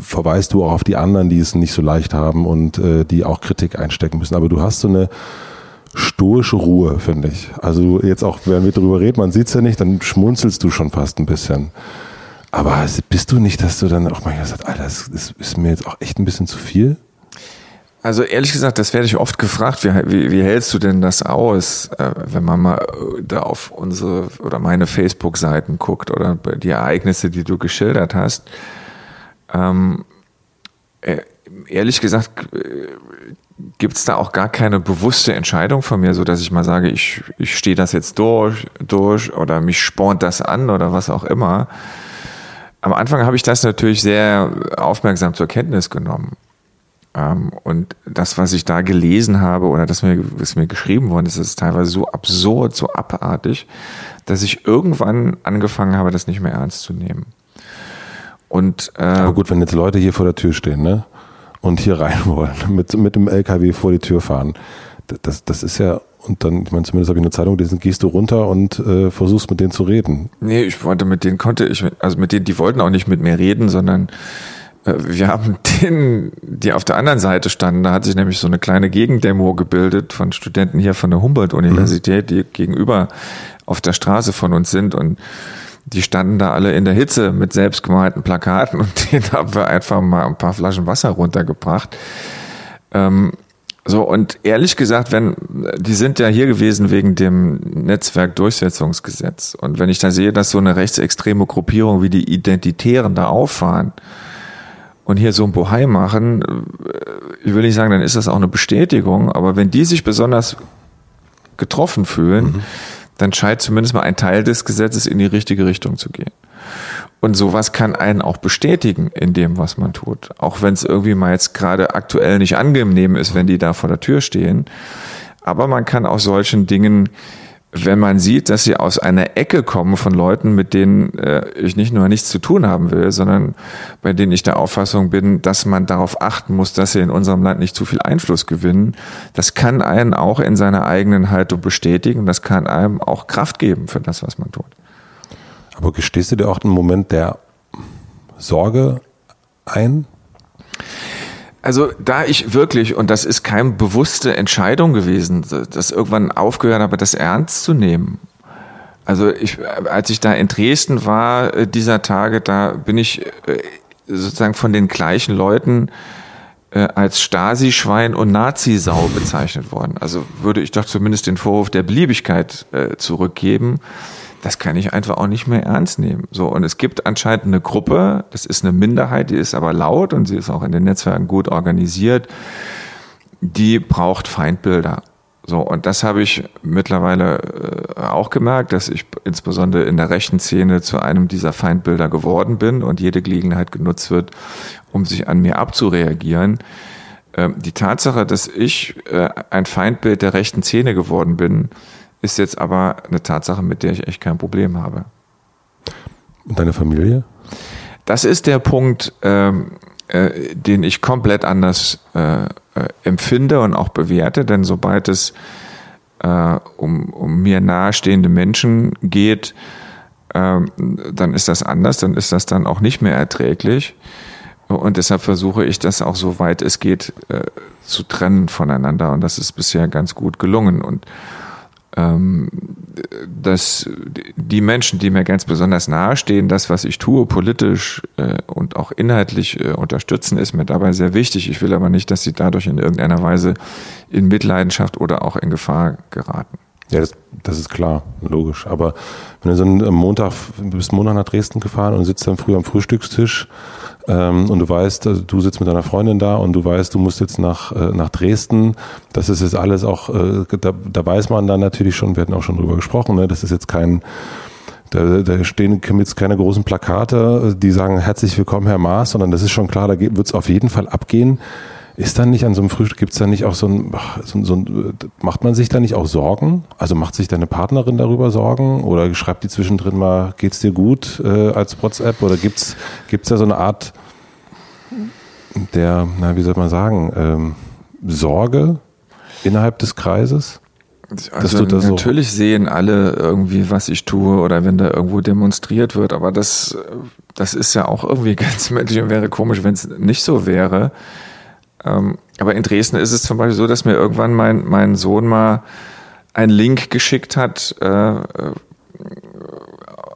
verweist du auch auf die anderen, die es nicht so leicht haben und äh, die auch Kritik einstecken müssen. Aber du hast so eine stoische Ruhe, finde ich. Also jetzt auch, wenn wir darüber reden, man sieht's ja nicht, dann schmunzelst du schon fast ein bisschen. Aber bist du nicht, dass du dann auch manchmal sagst, Alter, das ist mir jetzt auch echt ein bisschen zu viel? Also ehrlich gesagt, das werde ich oft gefragt, wie, wie, wie hältst du denn das aus, äh, wenn man mal äh, da auf unsere oder meine Facebook-Seiten guckt oder die Ereignisse, die du geschildert hast. Ähm, äh, ehrlich gesagt, gibt es da auch gar keine bewusste Entscheidung von mir, so dass ich mal sage, ich, ich stehe das jetzt durch, durch oder mich spornt das an oder was auch immer. Am Anfang habe ich das natürlich sehr aufmerksam zur Kenntnis genommen. Ähm, und das, was ich da gelesen habe oder das mir, was mir geschrieben worden ist, ist teilweise so absurd, so abartig, dass ich irgendwann angefangen habe, das nicht mehr ernst zu nehmen. Und, äh, Aber gut, wenn jetzt Leute hier vor der Tür stehen, ne? Und hier rein wollen, mit, mit dem LKW vor die Tür fahren. Das, das ist ja, und dann, ich meine, zumindest habe ich eine Zeitung gelesen, gehst du runter und äh, versuchst mit denen zu reden. Nee, ich wollte mit denen konnte ich, also mit denen, die wollten auch nicht mit mir reden, sondern wir haben den, die auf der anderen Seite standen, da hat sich nämlich so eine kleine Gegendemo gebildet von Studenten hier von der Humboldt-Universität, die gegenüber auf der Straße von uns sind und die standen da alle in der Hitze mit selbstgemalten Plakaten und denen haben wir einfach mal ein paar Flaschen Wasser runtergebracht. Ähm, so, und ehrlich gesagt, wenn, die sind ja hier gewesen wegen dem Netzwerkdurchsetzungsgesetz. Und wenn ich da sehe, dass so eine rechtsextreme Gruppierung wie die Identitären da auffahren und hier so ein Bohai machen, äh, ich will nicht sagen, dann ist das auch eine Bestätigung, aber wenn die sich besonders getroffen fühlen, mhm. dann scheint zumindest mal ein Teil des Gesetzes in die richtige Richtung zu gehen. Und sowas kann einen auch bestätigen in dem, was man tut. Auch wenn es irgendwie mal jetzt gerade aktuell nicht angenehm ist, wenn die da vor der Tür stehen. Aber man kann aus solchen Dingen, wenn man sieht, dass sie aus einer Ecke kommen von Leuten, mit denen äh, ich nicht nur nichts zu tun haben will, sondern bei denen ich der Auffassung bin, dass man darauf achten muss, dass sie in unserem Land nicht zu viel Einfluss gewinnen. Das kann einen auch in seiner eigenen Haltung bestätigen. Das kann einem auch Kraft geben für das, was man tut. Aber gestehst du dir auch einen Moment der Sorge ein? Also da ich wirklich, und das ist keine bewusste Entscheidung gewesen, das irgendwann aufgehört habe, das ernst zu nehmen. Also ich, als ich da in Dresden war, äh, dieser Tage, da bin ich äh, sozusagen von den gleichen Leuten äh, als Stasi-Schwein und Nazi-Sau bezeichnet worden. Also würde ich doch zumindest den Vorwurf der Beliebigkeit zurückgeben das kann ich einfach auch nicht mehr ernst nehmen. So, und es gibt anscheinend eine Gruppe, das ist eine Minderheit, die ist aber laut und sie ist auch in den Netzwerken gut organisiert, die braucht Feindbilder. So, und das habe ich mittlerweile äh, auch gemerkt, dass ich insbesondere in der rechten Szene zu einem dieser Feindbilder geworden bin und jede Gelegenheit genutzt wird, um sich an mir abzureagieren. Ähm, die Tatsache, dass ich äh, ein Feindbild der rechten Szene geworden bin, ist jetzt aber eine Tatsache, mit der ich echt kein Problem habe. Und deine Familie? Das ist der Punkt, ähm, äh, den ich komplett anders äh, äh, empfinde und auch bewerte, denn sobald es äh, um, um mir nahestehende Menschen geht, ähm, dann ist das anders, dann ist das dann auch nicht mehr erträglich. Und deshalb versuche ich das auch so weit es geht äh, zu trennen voneinander. Und das ist bisher ganz gut gelungen. Und ähm, dass die Menschen, die mir ganz besonders nahestehen, das, was ich tue, politisch äh, und auch inhaltlich äh, unterstützen, ist mir dabei sehr wichtig. Ich will aber nicht, dass sie dadurch in irgendeiner Weise in Mitleidenschaft oder auch in Gefahr geraten. Ja, das, das ist klar, logisch. Aber wenn du so einen Montag, du bist Montag nach Dresden gefahren und sitzt dann früh am Frühstückstisch ähm, und du weißt, also du sitzt mit deiner Freundin da und du weißt, du musst jetzt nach, äh, nach Dresden. Das ist jetzt alles auch, äh, da, da weiß man dann natürlich schon, wir hatten auch schon drüber gesprochen, ne? das ist jetzt kein, da, da stehen jetzt keine großen Plakate, die sagen herzlich willkommen, Herr Maas, sondern das ist schon klar, da wird es auf jeden Fall abgehen. Ist dann nicht an so einem Frühstück, gibt es da nicht auch so ein, so, so ein, macht man sich da nicht auch Sorgen? Also macht sich deine Partnerin darüber Sorgen? Oder schreibt die zwischendrin mal, geht's dir gut äh, als WhatsApp? Oder gibt's gibt's da so eine Art der, na, wie soll man sagen, ähm, Sorge innerhalb des Kreises? Also natürlich so sehen alle irgendwie, was ich tue oder wenn da irgendwo demonstriert wird, aber das, das ist ja auch irgendwie ganz menschlich und wäre komisch, wenn es nicht so wäre. Ähm, aber in Dresden ist es zum Beispiel so, dass mir irgendwann mein, mein Sohn mal einen Link geschickt hat äh,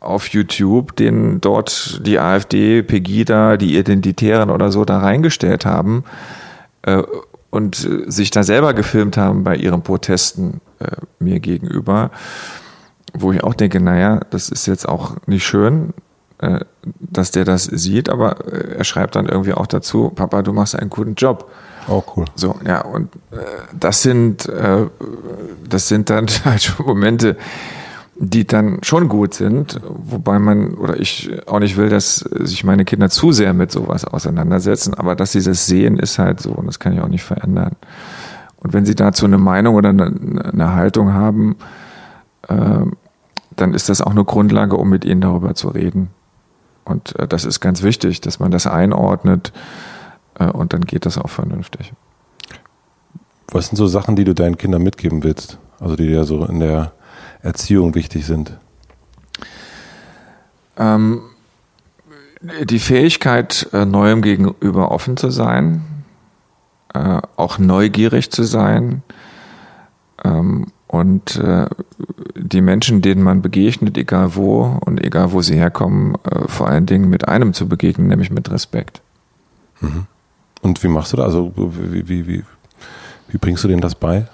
auf YouTube, den dort die AfD, Pegida, die Identitären oder so da reingestellt haben äh, und sich da selber gefilmt haben bei ihren Protesten äh, mir gegenüber, wo ich auch denke, naja, das ist jetzt auch nicht schön, äh, dass der das sieht, aber äh, er schreibt dann irgendwie auch dazu, Papa, du machst einen guten Job. Auch oh, cool. So, ja, und äh, das sind, äh, das sind dann halt schon Momente, die dann schon gut sind, wobei man oder ich auch nicht will, dass sich meine Kinder zu sehr mit sowas auseinandersetzen, aber dass sie das sehen, ist halt so und das kann ich auch nicht verändern. Und wenn sie dazu eine Meinung oder eine, eine Haltung haben, äh, dann ist das auch eine Grundlage, um mit ihnen darüber zu reden. Und äh, das ist ganz wichtig, dass man das einordnet äh, und dann geht das auch vernünftig. Was sind so Sachen, die du deinen Kindern mitgeben willst? Also die dir so in der Erziehung wichtig sind? Ähm, Die Fähigkeit, äh, Neuem gegenüber offen zu sein, auch neugierig zu sein ähm, und äh, die Menschen, denen man begegnet, egal wo und egal wo sie herkommen, äh, vor allen Dingen mit einem zu begegnen, nämlich mit Respekt. Mhm. Und wie machst du das? Also wie, wie, wie, wie bringst du denen das bei?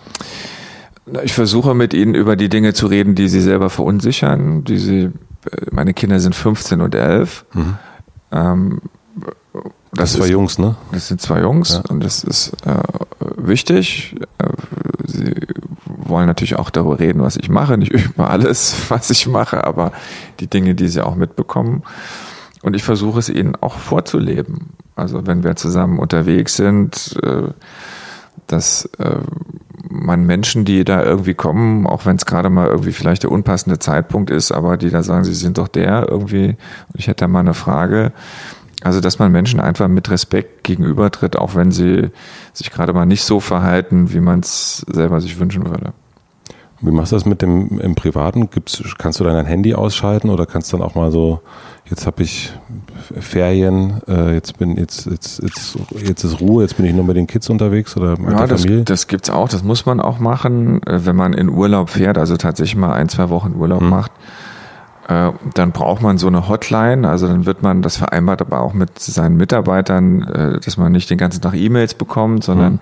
Ich versuche mit ihnen über die Dinge zu reden, die sie selber verunsichern. Die sie, meine Kinder sind 15 und 11. Mhm. Ähm, das, das zwei ist, Jungs, ne? Das sind zwei Jungs ja. und das ist äh, wichtig. Äh, sie wollen natürlich auch darüber reden, was ich mache. Nicht über alles, was ich mache, aber die Dinge, die sie auch mitbekommen. Und ich versuche es ihnen auch vorzuleben. Also wenn wir zusammen unterwegs sind, äh, dass äh, man Menschen, die da irgendwie kommen, auch wenn es gerade mal irgendwie vielleicht der unpassende Zeitpunkt ist, aber die da sagen, sie sind doch der irgendwie, und ich hätte da mal eine Frage, also, dass man Menschen einfach mit Respekt gegenübertritt, auch wenn sie sich gerade mal nicht so verhalten, wie man es selber sich wünschen würde. Wie machst du das mit dem im Privaten? Gibt's, kannst du dann dein Handy ausschalten oder kannst du dann auch mal so, jetzt habe ich Ferien, äh, jetzt bin jetzt, jetzt, jetzt, jetzt ist Ruhe, jetzt bin ich nur mit den Kids unterwegs oder mit ja, der Familie? Das, das gibt's auch, das muss man auch machen, äh, wenn man in Urlaub fährt, also tatsächlich mal ein, zwei Wochen Urlaub hm. macht äh, dann braucht man so eine Hotline, also dann wird man das vereinbart, aber auch mit seinen Mitarbeitern, äh, dass man nicht den ganzen Tag E-Mails bekommt, sondern mhm.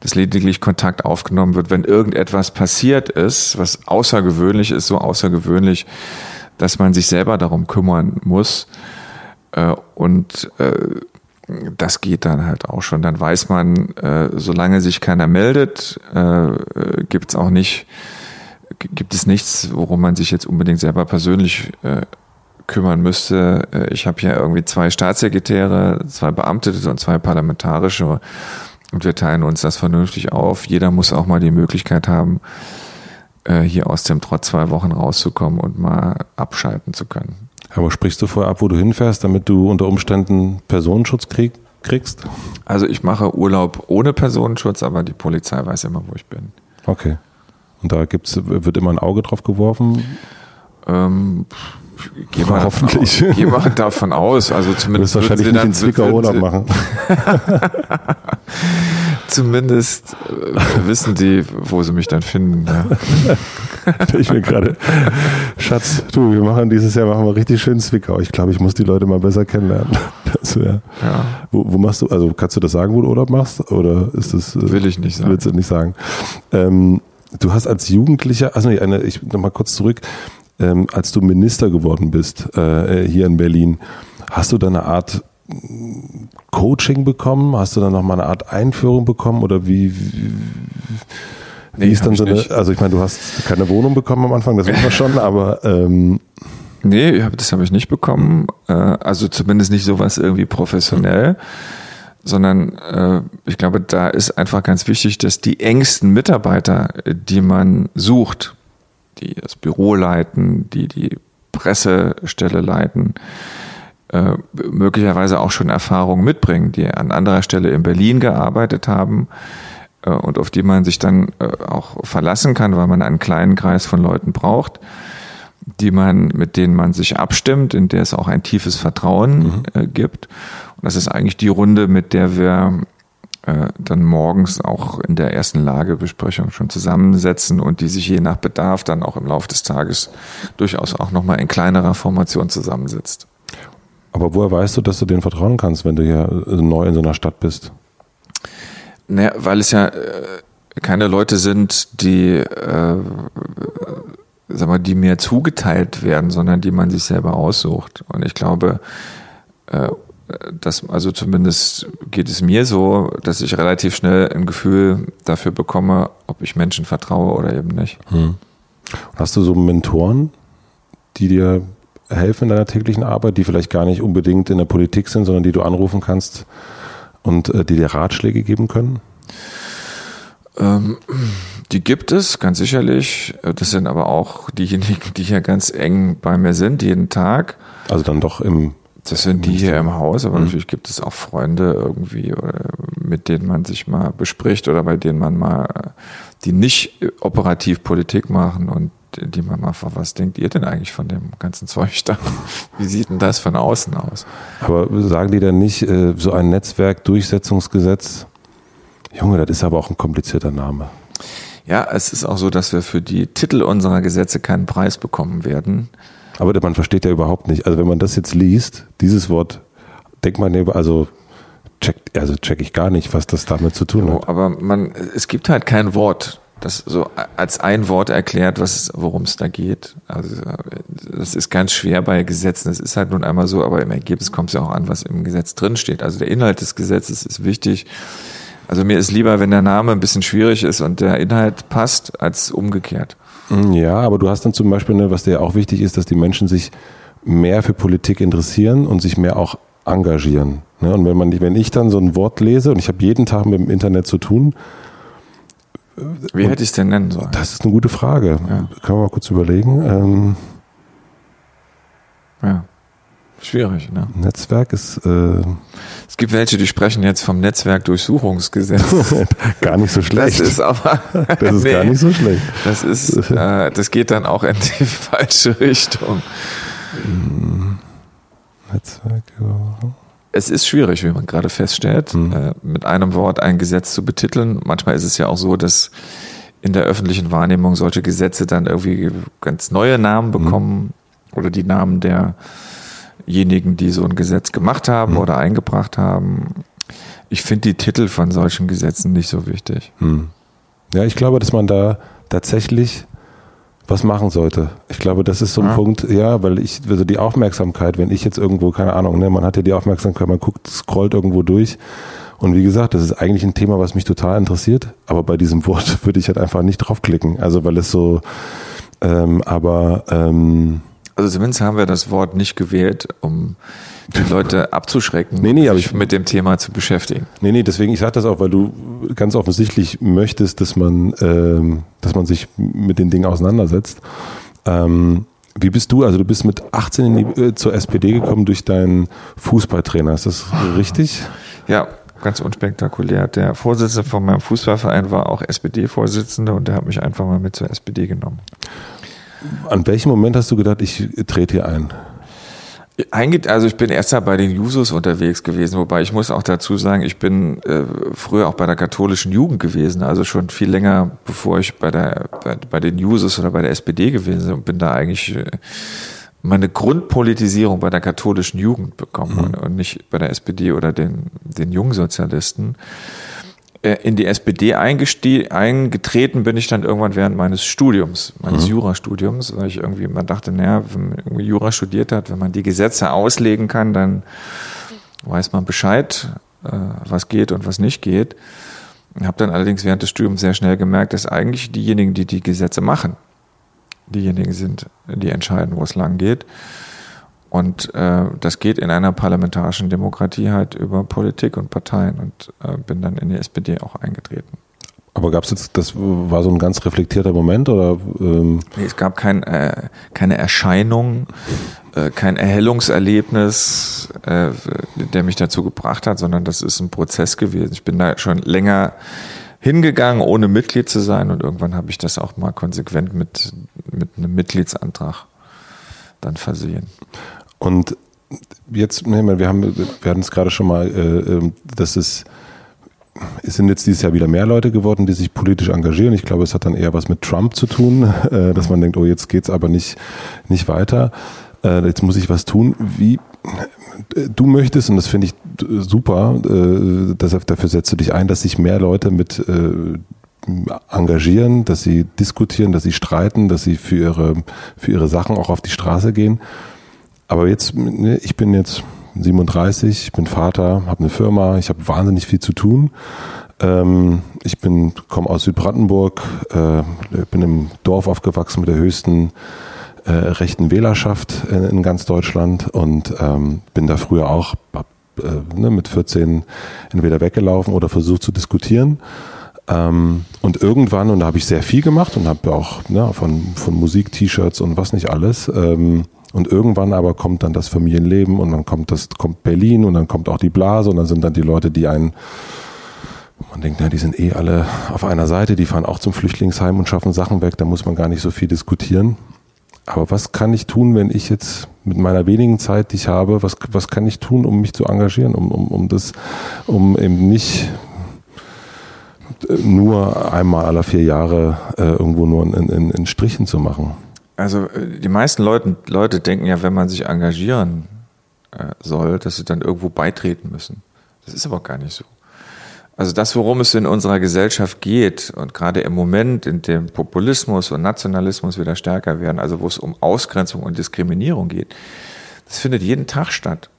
Dass lediglich Kontakt aufgenommen wird, wenn irgendetwas passiert ist, was außergewöhnlich ist, so außergewöhnlich, dass man sich selber darum kümmern muss. Äh, und das geht dann halt auch schon. Dann weiß man, solange sich keiner meldet, gibt es auch nicht gibt es nichts, worum man sich jetzt unbedingt selber persönlich äh, kümmern müsste. Äh, ich habe ja irgendwie zwei Staatssekretäre, zwei Beamtete und zwei parlamentarische und wir teilen uns das vernünftig auf. Jeder muss auch mal die Möglichkeit haben, äh, hier aus dem Trotz zwei Wochen rauszukommen und mal abschalten zu können. Aber sprichst du vorher ab, wo du hinfährst, damit du unter Umständen Personenschutz krieg kriegst? Also ich mache Urlaub ohne Personenschutz, aber die Polizei weiß immer, wo ich bin. Okay. Und da gibt's, wird immer ein Auge drauf geworfen. Ähm, Geh mal, Hoffentlich. Davon, geh mal davon aus. Also zumindest du wahrscheinlich nicht in Zwickau Urlaub machen. zumindest äh, wissen die, wo sie mich dann finden. Ja. ich bin gerade, Schatz, du, wir machen dieses Jahr machen wir richtig schön Zwickau. Ich glaube, ich muss die Leute mal besser kennenlernen. Das wär, ja. wo, wo machst du, also kannst du das sagen, wo du Urlaub machst? Oder ist das? Äh, Will ich nicht sagen. Willst du nicht sagen? Ähm, Du hast als Jugendlicher, also nee, eine, ich nochmal kurz zurück, ähm, als du Minister geworden bist äh, hier in Berlin, hast du da eine Art Coaching bekommen? Hast du dann nochmal eine Art Einführung bekommen oder wie, wie, wie nee, ist dann so eine, nicht. also ich meine, du hast keine Wohnung bekommen am Anfang, das wissen wir schon, aber ähm, Nee, das habe ich nicht bekommen. Äh, also zumindest nicht sowas irgendwie professionell. Mhm sondern äh, ich glaube, da ist einfach ganz wichtig, dass die engsten Mitarbeiter, die man sucht, die das Büro leiten, die die Pressestelle leiten, äh, möglicherweise auch schon Erfahrungen mitbringen, die an anderer Stelle in Berlin gearbeitet haben äh, und auf die man sich dann äh, auch verlassen kann, weil man einen kleinen Kreis von Leuten braucht die man, mit denen man sich abstimmt, in der es auch ein tiefes Vertrauen mhm. äh, gibt. Und das ist eigentlich die Runde, mit der wir äh, dann morgens auch in der ersten Lagebesprechung schon zusammensetzen und die sich je nach Bedarf dann auch im Laufe des Tages durchaus auch nochmal in kleinerer Formation zusammensetzt. Aber woher weißt du, dass du denen vertrauen kannst, wenn du hier äh, neu in so einer Stadt bist? Naja, weil es ja äh, keine Leute sind, die, äh, sag mal, die mir zugeteilt werden, sondern die man sich selber aussucht. Und ich glaube, äh, das, also zumindest geht es mir so, dass ich relativ schnell ein Gefühl dafür bekomme, ob ich Menschen vertraue oder eben nicht. Hm. Hast du so Mentoren, die dir helfen in deiner täglichen Arbeit, die vielleicht gar nicht unbedingt in der Politik sind, sondern die du anrufen kannst und äh, die dir Ratschläge geben können? Ähm, die gibt es, ganz sicherlich. Das sind aber auch diejenigen, die hier ganz eng bei mir sind, jeden Tag. Also dann doch im das sind die hier im Haus, aber mhm. natürlich gibt es auch Freunde irgendwie, mit denen man sich mal bespricht oder bei denen man mal, die nicht operativ Politik machen und die Mama vor, was denkt ihr denn eigentlich von dem ganzen Zeug da? Wie sieht denn das von außen aus? Aber sagen die denn nicht, äh, so ein Netzwerkdurchsetzungsgesetz? Junge, das ist aber auch ein komplizierter Name. Ja, es ist auch so, dass wir für die Titel unserer Gesetze keinen Preis bekommen werden. Aber man versteht ja überhaupt nicht. Also wenn man das jetzt liest, dieses Wort, denkt man, also check, also check ich gar nicht, was das damit zu tun hat. Aber man, es gibt halt kein Wort, das so als ein Wort erklärt, was, worum es da geht. Also das ist ganz schwer bei Gesetzen. Das ist halt nun einmal so, aber im Ergebnis kommt es ja auch an, was im Gesetz drinsteht. Also der Inhalt des Gesetzes ist wichtig. Also mir ist lieber, wenn der Name ein bisschen schwierig ist und der Inhalt passt, als umgekehrt. Mm, ja, aber du hast dann zum Beispiel, ne, was dir auch wichtig ist, dass die Menschen sich mehr für Politik interessieren und sich mehr auch engagieren. Ne? Und wenn man, wenn ich dann so ein Wort lese und ich habe jeden Tag mit dem Internet zu tun, wie hätte ich es denn nennen sollen? Das ist eine gute Frage. Ja. Kann man mal kurz überlegen. Ähm, ja. Schwierig, ne? Netzwerk ist. Äh, es gibt welche, die sprechen jetzt vom Netzwerkdurchsuchungsgesetz. gar nicht so schlecht. Das ist aber. das ist nee, gar nicht so schlecht. Das ist, äh, das geht dann auch in die falsche Richtung. Netzwerk, ja. Es ist schwierig, wie man gerade feststellt, mhm. äh, mit einem Wort ein Gesetz zu betiteln. Manchmal ist es ja auch so, dass in der öffentlichen Wahrnehmung solche Gesetze dann irgendwie ganz neue Namen bekommen mhm. oder die Namen der diejenigen, die so ein Gesetz gemacht haben mhm. oder eingebracht haben. Ich finde die Titel von solchen Gesetzen nicht so wichtig. Mhm. Ja, ich glaube, dass man da tatsächlich was machen sollte. Ich glaube, das ist so ein ja. Punkt, ja, weil ich, also die Aufmerksamkeit, wenn ich jetzt irgendwo, keine Ahnung, ne, man hat ja die Aufmerksamkeit, man guckt, scrollt irgendwo durch. Und wie gesagt, das ist eigentlich ein Thema, was mich total interessiert, aber bei diesem Wort würde ich halt einfach nicht draufklicken. Also weil es so, ähm, aber ähm, also zumindest haben wir das Wort nicht gewählt, um die Leute abzuschrecken, nee, nee, aber ich, mit dem Thema zu beschäftigen. Nee, nee, deswegen, ich sage das auch, weil du ganz offensichtlich möchtest, dass man, ähm, dass man sich mit den Dingen auseinandersetzt. Ähm, wie bist du? Also du bist mit 18 die, äh, zur SPD gekommen durch deinen Fußballtrainer. Ist das richtig? Ja, ganz unspektakulär. Der Vorsitzende von meinem Fußballverein war auch SPD-Vorsitzender und der hat mich einfach mal mit zur SPD genommen. An welchem Moment hast du gedacht, ich trete hier ein? Also ich bin erst mal bei den Jusos unterwegs gewesen, wobei ich muss auch dazu sagen, ich bin äh, früher auch bei der katholischen Jugend gewesen, also schon viel länger, bevor ich bei der bei, bei den Jusos oder bei der SPD gewesen bin und bin da eigentlich äh, meine Grundpolitisierung bei der katholischen Jugend bekommen mhm. und, und, nicht bei der SPD oder den den Jungsozialisten. In die SPD eingetreten bin ich dann irgendwann während meines Studiums, meines mhm. Jurastudiums, weil ich irgendwie man dachte, naja, wenn man irgendwie Jura studiert hat, wenn man die Gesetze auslegen kann, dann weiß man Bescheid, äh, was geht und was nicht geht. Ich habe dann allerdings während des Studiums sehr schnell gemerkt, dass eigentlich diejenigen, die die Gesetze machen, diejenigen sind, die entscheiden, wo es lang geht. Und äh, das geht in einer parlamentarischen Demokratie halt über Politik und Parteien und äh, bin dann in die SPD auch eingetreten. Aber gab es jetzt, das war so ein ganz reflektierter Moment oder? Ähm? Nee, es gab kein, äh, keine Erscheinung, äh, kein Erhellungserlebnis, äh, der mich dazu gebracht hat, sondern das ist ein Prozess gewesen. Ich bin da schon länger hingegangen, ohne Mitglied zu sein und irgendwann habe ich das auch mal konsequent mit, mit einem Mitgliedsantrag dann versehen. Und jetzt, wir haben, wir hatten es gerade schon mal, äh, ähm, dass es, es sind jetzt dieses Jahr wieder mehr Leute geworden, die sich politisch engagieren. Ich glaube, es hat dann eher was mit Trump zu tun, äh, dass man denkt, oh, jetzt geht's aber nicht, nicht weiter. Äh, jetzt muss ich was tun. Wie, du möchtest, und das finde ich super, dafür setzt du dich ein, dass sich mehr Leute mit engagieren, dass sie diskutieren, dass sie streiten, dass sie für ihre, für ihre Sachen auch auf die Straße gehen. Aber jetzt, ne, ich bin jetzt 37, ich bin Vater, habe eine Firma, ich habe wahnsinnig viel zu tun. Ähm, ich bin komme aus Südbrandenburg, äh, bin im Dorf aufgewachsen mit der höchsten äh, rechten Wählerschaft in, in, ganz Deutschland und ähm, bin da früher auch hab, äh, ne, mit 14 entweder weggelaufen oder versucht zu diskutieren. Ähm, und irgendwann, und da habe ich sehr viel gemacht und habe auch ne, von, von Musik, T-Shirts und was nicht alles. Ähm, und irgendwann aber kommt dann das Familienleben und dann kommt das, kommt Berlin und dann kommt auch die Blase und dann sind dann die Leute, die einen Man denkt, ja, die sind eh alle auf einer Seite, die fahren auch zum Flüchtlingsheim und schaffen Sachen weg, da muss man gar nicht so viel diskutieren. Aber was kann ich tun, wenn ich jetzt mit meiner wenigen Zeit, die ich habe, was, was kann ich tun, um mich zu engagieren, um, um, um das, um eben nicht nur einmal alle vier Jahre äh, irgendwo nur in, in, in Strichen zu machen? Also äh, die meisten Leute, Leute denken ja, wenn man sich engagieren äh, soll, dass sie dann irgendwo beitreten müssen. Das ist aber gar nicht so. Also das, worum es in unserer Gesellschaft geht und gerade im Moment, in dem Populismus und Nationalismus wieder stärker werden, also wo es um Ausgrenzung und Diskriminierung geht, das findet jeden Tag statt.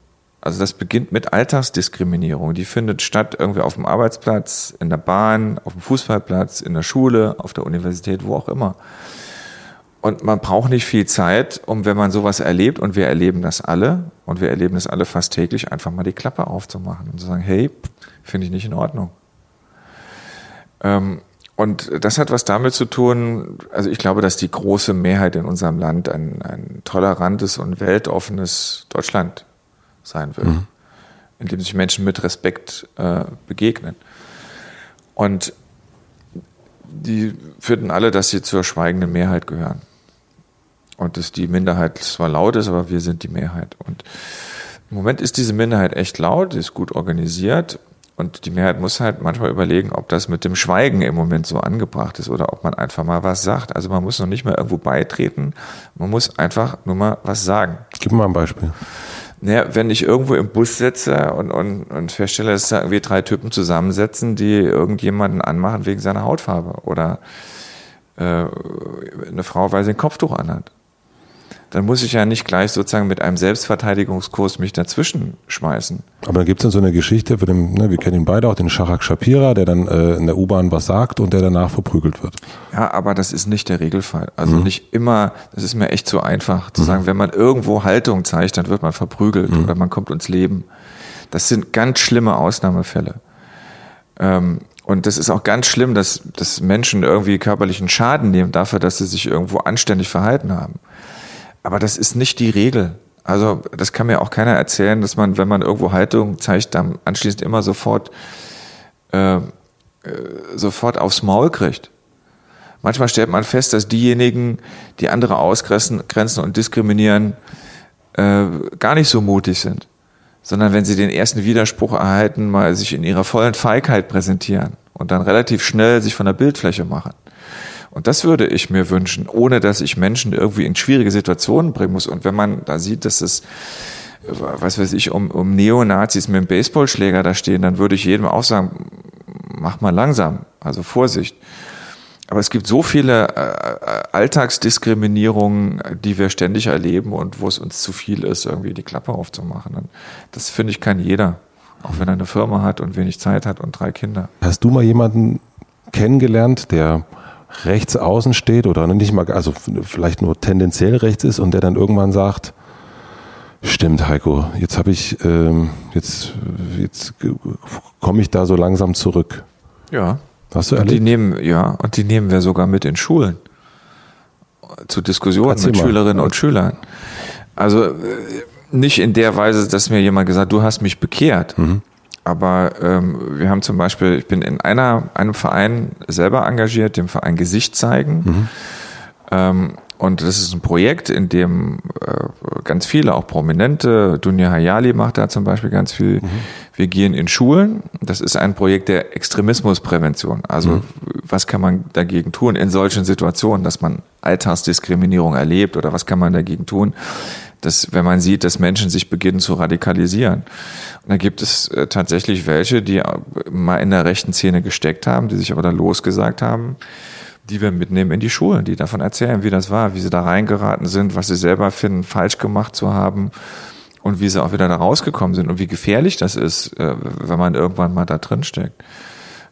Also das beginnt mit Alltagsdiskriminierung. Die findet statt irgendwie auf dem Arbeitsplatz, in der Bahn, auf dem Fußballplatz, in der Schule, auf der Universität, wo auch immer. Und man braucht nicht viel Zeit, um, wenn man sowas erlebt, und wir erleben das alle, und wir erleben das alle fast täglich, einfach mal die Klappe aufzumachen und zu sagen, hey, finde ich nicht in Ordnung. Ähm, und das hat was damit zu tun, also ich glaube, dass die große Mehrheit in unserem Land ein, ein tolerantes und weltoffenes Deutschland sein will, mhm. in dem sich Menschen mit Respekt äh, begegnen. Und die finden alle, dass sie zur schweigenden Mehrheit gehören. Und dass die Minderheit zwar laut ist, aber wir sind die Mehrheit. Und im Moment ist diese Minderheit echt laut, ist gut organisiert und die Mehrheit muss halt manchmal überlegen, ob das mit dem Schweigen im Moment so angebracht ist oder ob man einfach mal was sagt. Also man muss noch nicht mal irgendwo beitreten, man muss einfach nur mal was sagen. Gib mal ein Beispiel. Naja, wenn ich irgendwo im Bus sitze und, und, und feststelle, dass da irgendwie drei Typen zusammensetzen, die irgendjemanden anmachen wegen seiner Hautfarbe oder äh, eine Frau, weil sie ein Kopftuch anhat dann muss ich ja nicht gleich sozusagen mit einem Selbstverteidigungskurs mich dazwischen schmeißen. Aber dann gibt es dann so eine Geschichte, für den, ne, wir kennen ihn beide auch, den Sharak Shapira, der dann äh, in der U-Bahn was sagt und der danach verprügelt wird. Ja, aber das ist nicht der Regelfall. Also mhm. nicht immer, das ist mir echt zu einfach zu mhm. sagen, wenn man irgendwo Haltung zeigt, dann wird man verprügelt mhm. oder man kommt ins Leben. Das sind ganz schlimme Ausnahmefälle. Ähm, und das ist auch ganz schlimm, dass, dass Menschen irgendwie körperlichen Schaden nehmen dafür, dass sie sich irgendwo anständig verhalten haben. Aber das ist nicht die Regel. Also das kann mir auch keiner erzählen, dass man, wenn man irgendwo Haltung zeigt, dann anschließend immer sofort äh, äh, sofort aufs Maul kriegt. Manchmal stellt man fest, dass diejenigen, die andere ausgrenzen und diskriminieren, äh, gar nicht so mutig sind, sondern wenn sie den ersten Widerspruch erhalten, mal sich in ihrer vollen Feigheit präsentieren und dann relativ schnell sich von der Bildfläche machen. Und das würde ich mir wünschen, ohne dass ich Menschen irgendwie in schwierige Situationen bringen muss. Und wenn man da sieht, dass es, was weiß ich, um, um Neonazis mit dem Baseballschläger da stehen, dann würde ich jedem auch sagen, mach mal langsam, also Vorsicht. Aber es gibt so viele äh, äh Alltagsdiskriminierungen, die wir ständig erleben und wo es uns zu viel ist, irgendwie die Klappe aufzumachen. Das finde ich kann jeder, auch wenn er eine Firma hat und wenig Zeit hat und drei Kinder. Hast du mal jemanden kennengelernt, der rechts außen steht oder nicht mal, also vielleicht nur tendenziell rechts ist und der dann irgendwann sagt, stimmt Heiko, jetzt habe ich, ähm, jetzt, jetzt komme ich da so langsam zurück. Ja. Hast du und die nehmen, ja, und die nehmen wir sogar mit in Schulen. Zu Diskussionen Erzähl mit mal. Schülerinnen und Schülern. Also äh, nicht in der Weise, dass mir jemand gesagt, du hast mich bekehrt. Mhm. Aber ähm, wir haben zum Beispiel, ich bin in einer, einem Verein selber engagiert, dem Verein Gesicht zeigen. Mhm. Ähm, und das ist ein Projekt, in dem äh, ganz viele, auch Prominente, Dunja Hayali macht da zum Beispiel ganz viel. Mhm. Wir gehen in Schulen. Das ist ein Projekt der Extremismusprävention. Also mhm. was kann man dagegen tun in solchen Situationen, dass man Alltagsdiskriminierung erlebt oder was kann man dagegen tun, dass wenn man sieht, dass Menschen sich beginnen zu radikalisieren. Und da gibt es äh, tatsächlich welche, die mal in der rechten Szene gesteckt haben, die sich aber da losgesagt haben, die wir mitnehmen in die Schulen, die davon erzählen, wie das war, wie sie da reingeraten sind, was sie selber finden, falsch gemacht zu haben und wie sie auch wieder da rausgekommen sind und wie gefährlich das ist, äh, wenn man irgendwann mal da drin steckt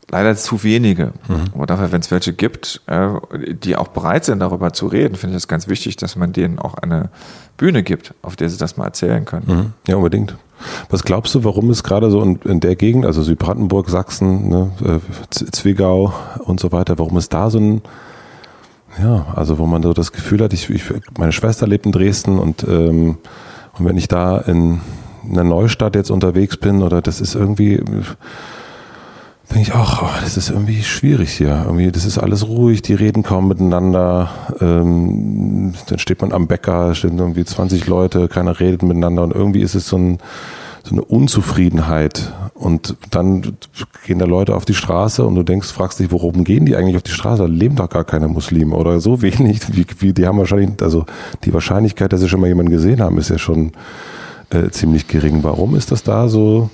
leider zu wenige. Mhm. Aber dafür, wenn es welche gibt, äh, die auch bereit sind, darüber zu reden, finde ich es ganz wichtig, dass man denen auch eine Bühne gibt, auf der sie das mal erzählen können. Mhm. Ja, unbedingt. Was glaubst du, warum es gerade so in, in, der Gegend, also Südbrandenburg, Sachsen, ne, äh, Zwickau und so weiter, warum es da so ein, ja, also wo man so das Gefühl hat, ich, ich meine Schwester lebt in Dresden und, ähm, und wenn ich da in einer Neustadt jetzt unterwegs bin oder das ist irgendwie, denke ich auch, oh, das ist irgendwie schwierig hier. Irgendwie, das ist alles ruhig, die reden kaum miteinander. Ähm, dann steht man am Bäcker, stehen irgendwie 20 Leute, keiner redet miteinander und irgendwie ist es so, ein, so eine Unzufriedenheit. Und dann gehen da Leute auf die Straße und du denkst, fragst dich, worum gehen die eigentlich auf die Straße? Da leben doch gar keine Muslime oder so wenig. Wie, wie, die haben wahrscheinlich, also die Wahrscheinlichkeit, dass sie schon mal jemanden gesehen haben, ist ja schon äh, ziemlich gering. Warum ist das da so?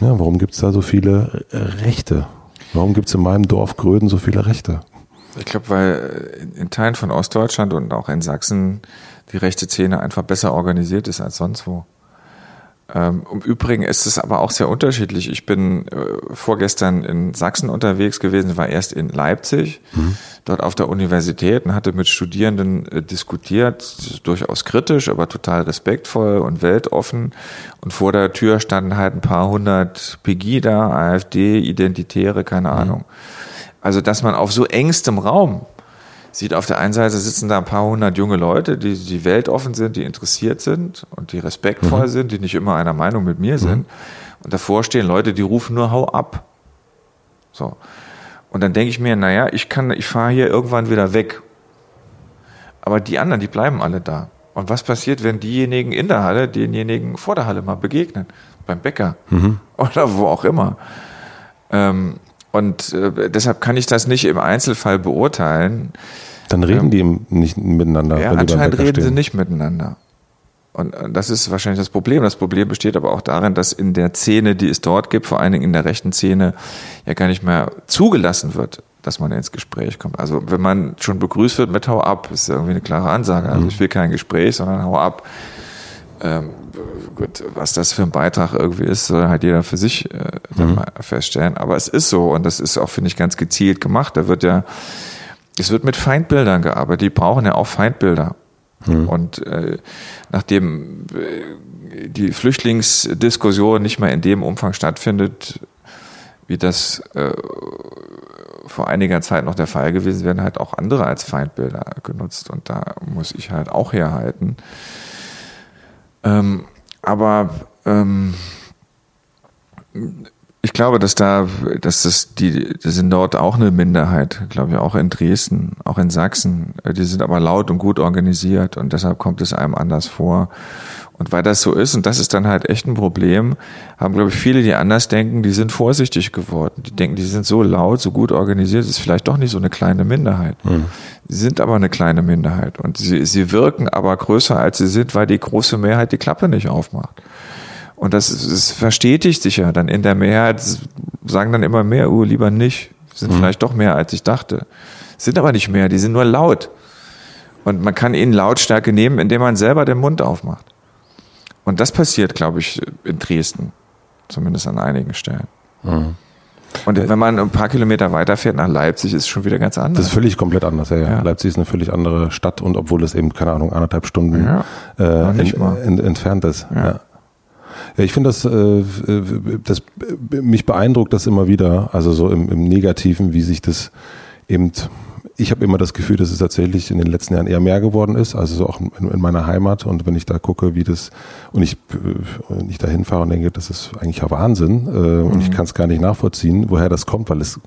Ja, warum gibt es da so viele äh, Rechte? Warum gibt es in meinem Dorf Gröden so viele Rechte? Ich glaube, weil in Teilen von Ostdeutschland und auch in Sachsen die rechte Szene einfach besser organisiert ist als sonst wo. Ähm, Im Übrigen ist es aber auch sehr unterschiedlich. Ich bin äh, vorgestern in Sachsen unterwegs gewesen, war erst in Leipzig, mhm. dort auf der Universität und hatte mit Studierenden äh, diskutiert, durchaus kritisch, aber total respektvoll und weltoffen. Und vor der Tür standen halt ein paar hundert Pegida, AfD, Identitäre, keine mhm. Ahnung. Also, dass man auf so engstem Raum sieht auf der einen Seite sitzen da ein paar hundert junge Leute, die, die weltoffen sind, die interessiert sind und die respektvoll mhm. sind, die nicht immer einer Meinung mit mir sind. Mhm. Und davor stehen Leute, die rufen nur hau ab. So. Und dann denke ich mir, naja, ich kann, ich fahre hier irgendwann wieder weg. Aber die anderen, die bleiben alle da. Und was passiert, wenn diejenigen in der Halle denjenigen vor der Halle mal begegnen? Beim Bäcker mhm. oder wo auch immer. Ähm, und äh, deshalb kann ich das nicht im Einzelfall beurteilen. Dann reden ähm, die nicht miteinander. Ja, anscheinend reden stehen. sie nicht miteinander. Und das ist wahrscheinlich das Problem. Das Problem besteht aber auch darin, dass in der Szene, die es dort gibt, vor allen Dingen in der rechten Szene, ja gar nicht mehr zugelassen wird, dass man ins Gespräch kommt. Also wenn man schon begrüßt wird mit Hau ab, ist irgendwie eine klare Ansage. Also ich will kein Gespräch, sondern Hau ab. Ähm, gut, was das für ein Beitrag irgendwie ist, soll halt jeder für sich äh, mhm. mal feststellen. Aber es ist so und das ist auch, finde ich, ganz gezielt gemacht. Da wird ja, es wird mit Feindbildern gearbeitet. Die brauchen ja auch Feindbilder. Mhm. Und äh, nachdem äh, die Flüchtlingsdiskussion nicht mehr in dem Umfang stattfindet, wie das äh, vor einiger Zeit noch der Fall gewesen, werden halt auch andere als Feindbilder genutzt. Und da muss ich halt auch herhalten. Ähm, aber ähm, ich glaube, dass da, dass das die, das sind dort auch eine Minderheit, glaube ich, auch in Dresden, auch in Sachsen. Die sind aber laut und gut organisiert und deshalb kommt es einem anders vor. Und weil das so ist, und das ist dann halt echt ein Problem, haben, glaube ich, viele, die anders denken, die sind vorsichtig geworden. Die denken, die sind so laut, so gut organisiert, ist vielleicht doch nicht so eine kleine Minderheit. Mhm. Sie sind aber eine kleine Minderheit. Und sie, sie wirken aber größer, als sie sind, weil die große Mehrheit die Klappe nicht aufmacht. Und das, das verstetigt sich ja dann in der Mehrheit, sagen dann immer mehr, uh, lieber nicht. Sind mhm. vielleicht doch mehr, als ich dachte. Sind aber nicht mehr, die sind nur laut. Und man kann ihnen Lautstärke nehmen, indem man selber den Mund aufmacht. Und das passiert, glaube ich, in Dresden. Zumindest an einigen Stellen. Mhm. Und wenn man ein paar Kilometer weiterfährt nach Leipzig, ist es schon wieder ganz anders. Das ist völlig komplett anders. Ja, ja. Leipzig ist eine völlig andere Stadt und obwohl es eben, keine Ahnung, anderthalb Stunden ja, äh, in, in, entfernt ist. Ja. ja. ich finde das, äh, das, mich beeindruckt das immer wieder, also so im, im Negativen, wie sich das eben ich habe immer das Gefühl, dass es tatsächlich in den letzten Jahren eher mehr geworden ist, also so auch in, in meiner Heimat. Und wenn ich da gucke, wie das, und ich, äh, ich da hinfahre und denke, das ist eigentlich ja Wahnsinn, äh, mhm. und ich mhm. kann es gar nicht nachvollziehen, woher das kommt, weil es,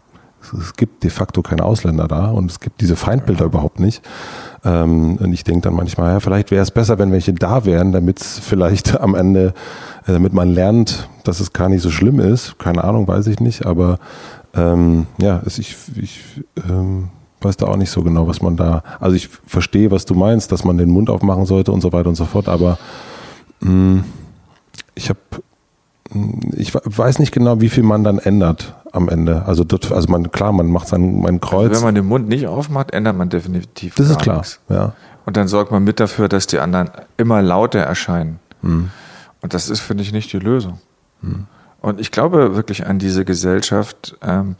es gibt de facto keine Ausländer da und es gibt diese Feindbilder überhaupt nicht. Ähm, und ich denke dann manchmal, ja, vielleicht wäre es besser, wenn welche da wären, damit es vielleicht am Ende, äh, damit man lernt, dass es gar nicht so schlimm ist. Keine Ahnung, weiß ich nicht, aber ähm, ja, es, ich, ich ähm, weiß da auch nicht so genau, was man da. Also ich verstehe, was du meinst, dass man den Mund aufmachen sollte und so weiter und so fort, aber mh, mm, ich habe ich weiß nicht genau, wie viel man dann ändert am Ende. Also, dort, also man, klar, man macht sein mein Kreuz. Also wenn man den Mund nicht aufmacht, ändert man definitiv. Das ist klar. Nichts. Ja. Und dann sorgt man mit dafür, dass die anderen immer lauter erscheinen. Hm. Und das ist, finde ich, nicht die Lösung. Hm. Und ich glaube wirklich an diese Gesellschaft, ähm,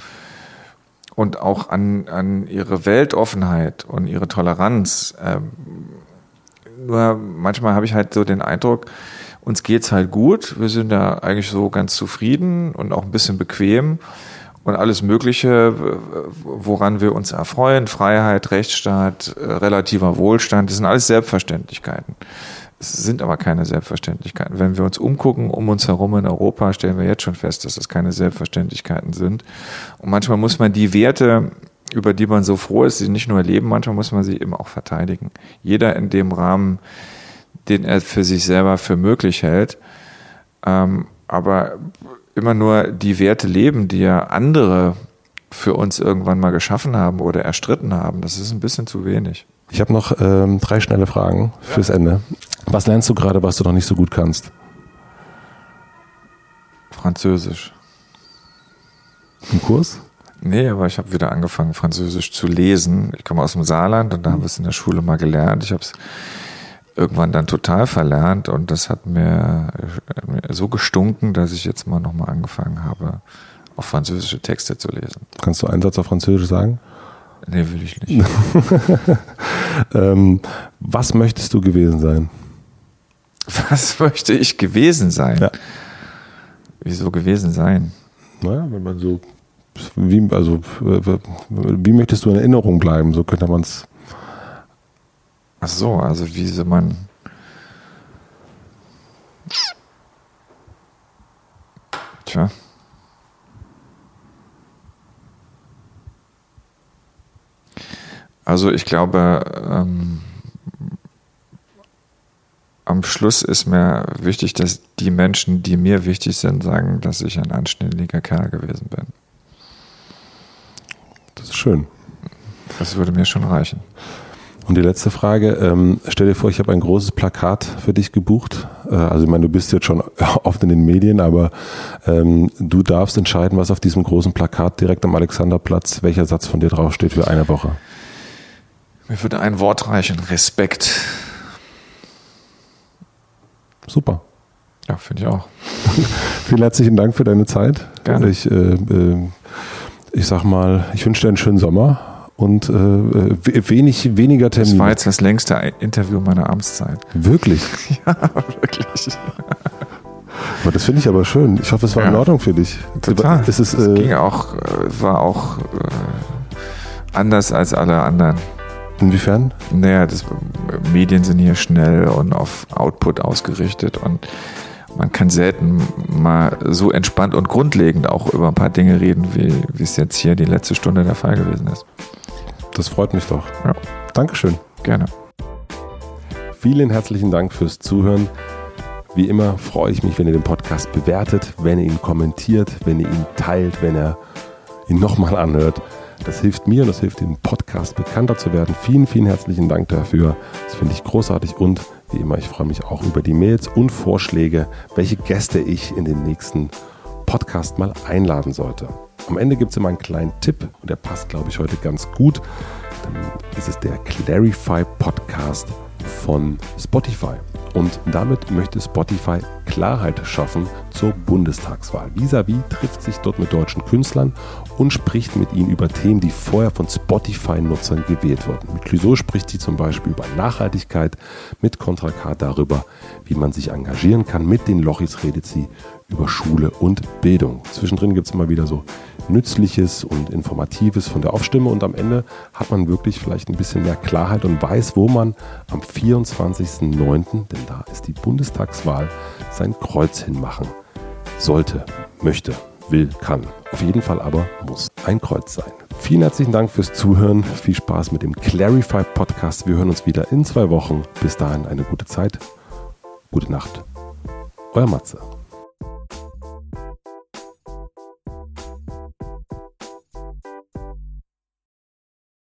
und auch an, an ihre Weltoffenheit und ihre Toleranz. Ähm, nur manchmal habe ich halt so den Eindruck, uns geht's halt gut. Wir sind da eigentlich so ganz zufrieden und auch ein bisschen bequem und alles Mögliche, woran wir uns erfreuen, Freiheit, Rechtsstaat, äh, relativer Wohlstand, das sind alles Selbstverständlichkeiten. Es sind aber keine Selbstverständlichkeiten. Wenn wir uns umgucken um uns herum in Europa, stellen wir jetzt schon fest, dass es keine Selbstverständlichkeiten sind. Und manchmal muss man die Werte, über die man so froh ist, sie nicht nur erleben, manchmal muss man sie eben auch verteidigen. Jeder in dem Rahmen, den er für sich selber für möglich hält. Ähm, aber immer nur die Werte leben, die ja andere für uns irgendwann mal geschaffen haben oder erstritten haben, das ist ein bisschen zu wenig. Ich habe noch ähm, drei schnelle Fragen fürs Ende. Was lernst du gerade, was du noch nicht so gut kannst? Französisch. Ein Kurs? Nee, aber ich habe wieder angefangen, Französisch zu lesen. Ich komme aus dem Saarland und da haben wir es in der Schule mal gelernt. Ich habe es irgendwann dann total verlernt und das hat mir so gestunken, dass ich jetzt mal nochmal angefangen habe, auf französische Texte zu lesen. Kannst du einen Satz auf Französisch sagen? Nee, will ich nicht. ähm, was möchtest du gewesen sein? Was möchte ich gewesen sein? Ja. Wieso gewesen sein? Naja, wenn man so, wie, also, wie möchtest du in Erinnerung bleiben? So könnte man es. Ach so, also wie so man. Tja. Also ich glaube, ähm, am Schluss ist mir wichtig, dass die Menschen, die mir wichtig sind, sagen, dass ich ein anständiger Kerl gewesen bin. Das ist schön. Das würde mir schon reichen. Und die letzte Frage, ähm, stell dir vor, ich habe ein großes Plakat für dich gebucht. Äh, also ich meine, du bist jetzt schon oft in den Medien, aber ähm, du darfst entscheiden, was auf diesem großen Plakat direkt am Alexanderplatz, welcher Satz von dir draufsteht für eine Woche. Mir würde ein Wort reichen, Respekt. Super. Ja, finde ich auch. Vielen herzlichen Dank für deine Zeit. Gerne. Ich, äh, äh, ich sag mal, ich wünsche dir einen schönen Sommer und äh, wenig, weniger Termine. Das war jetzt das längste Interview meiner Amtszeit. Wirklich? ja, wirklich. Aber das finde ich aber schön. Ich hoffe, es war ja. in Ordnung für dich. Total. Es, ist, es ging auch, war auch anders als alle anderen. Inwiefern? Naja, das, Medien sind hier schnell und auf Output ausgerichtet und man kann selten mal so entspannt und grundlegend auch über ein paar Dinge reden, wie, wie es jetzt hier die letzte Stunde der Fall gewesen ist. Das freut mich doch. Ja. Dankeschön. Gerne. Vielen herzlichen Dank fürs Zuhören. Wie immer freue ich mich, wenn ihr den Podcast bewertet, wenn ihr ihn kommentiert, wenn ihr ihn teilt, wenn ihr ihn nochmal anhört. Das hilft mir und das hilft dem Podcast bekannter zu werden. Vielen, vielen herzlichen Dank dafür. Das finde ich großartig und wie immer, ich freue mich auch über die Mails und Vorschläge, welche Gäste ich in den nächsten Podcast mal einladen sollte. Am Ende gibt es immer einen kleinen Tipp und der passt, glaube ich, heute ganz gut. Dann ist es der Clarify Podcast von Spotify. Und damit möchte Spotify Klarheit schaffen zur Bundestagswahl. Visavi trifft sich dort mit deutschen Künstlern und spricht mit ihnen über Themen, die vorher von Spotify-Nutzern gewählt wurden. Mit Clouseau spricht sie zum Beispiel über Nachhaltigkeit, mit Contra K darüber, wie man sich engagieren kann. Mit den Lochis redet sie über Schule und Bildung. Zwischendrin gibt es immer wieder so Nützliches und Informatives von der Aufstimme und am Ende hat man wirklich vielleicht ein bisschen mehr Klarheit und weiß, wo man am 24.09., denn da ist die Bundestagswahl, sein Kreuz hinmachen sollte, möchte, will, kann. Auf jeden Fall aber muss ein Kreuz sein. Vielen herzlichen Dank fürs Zuhören. Viel Spaß mit dem Clarify Podcast. Wir hören uns wieder in zwei Wochen. Bis dahin eine gute Zeit. Gute Nacht. Euer Matze.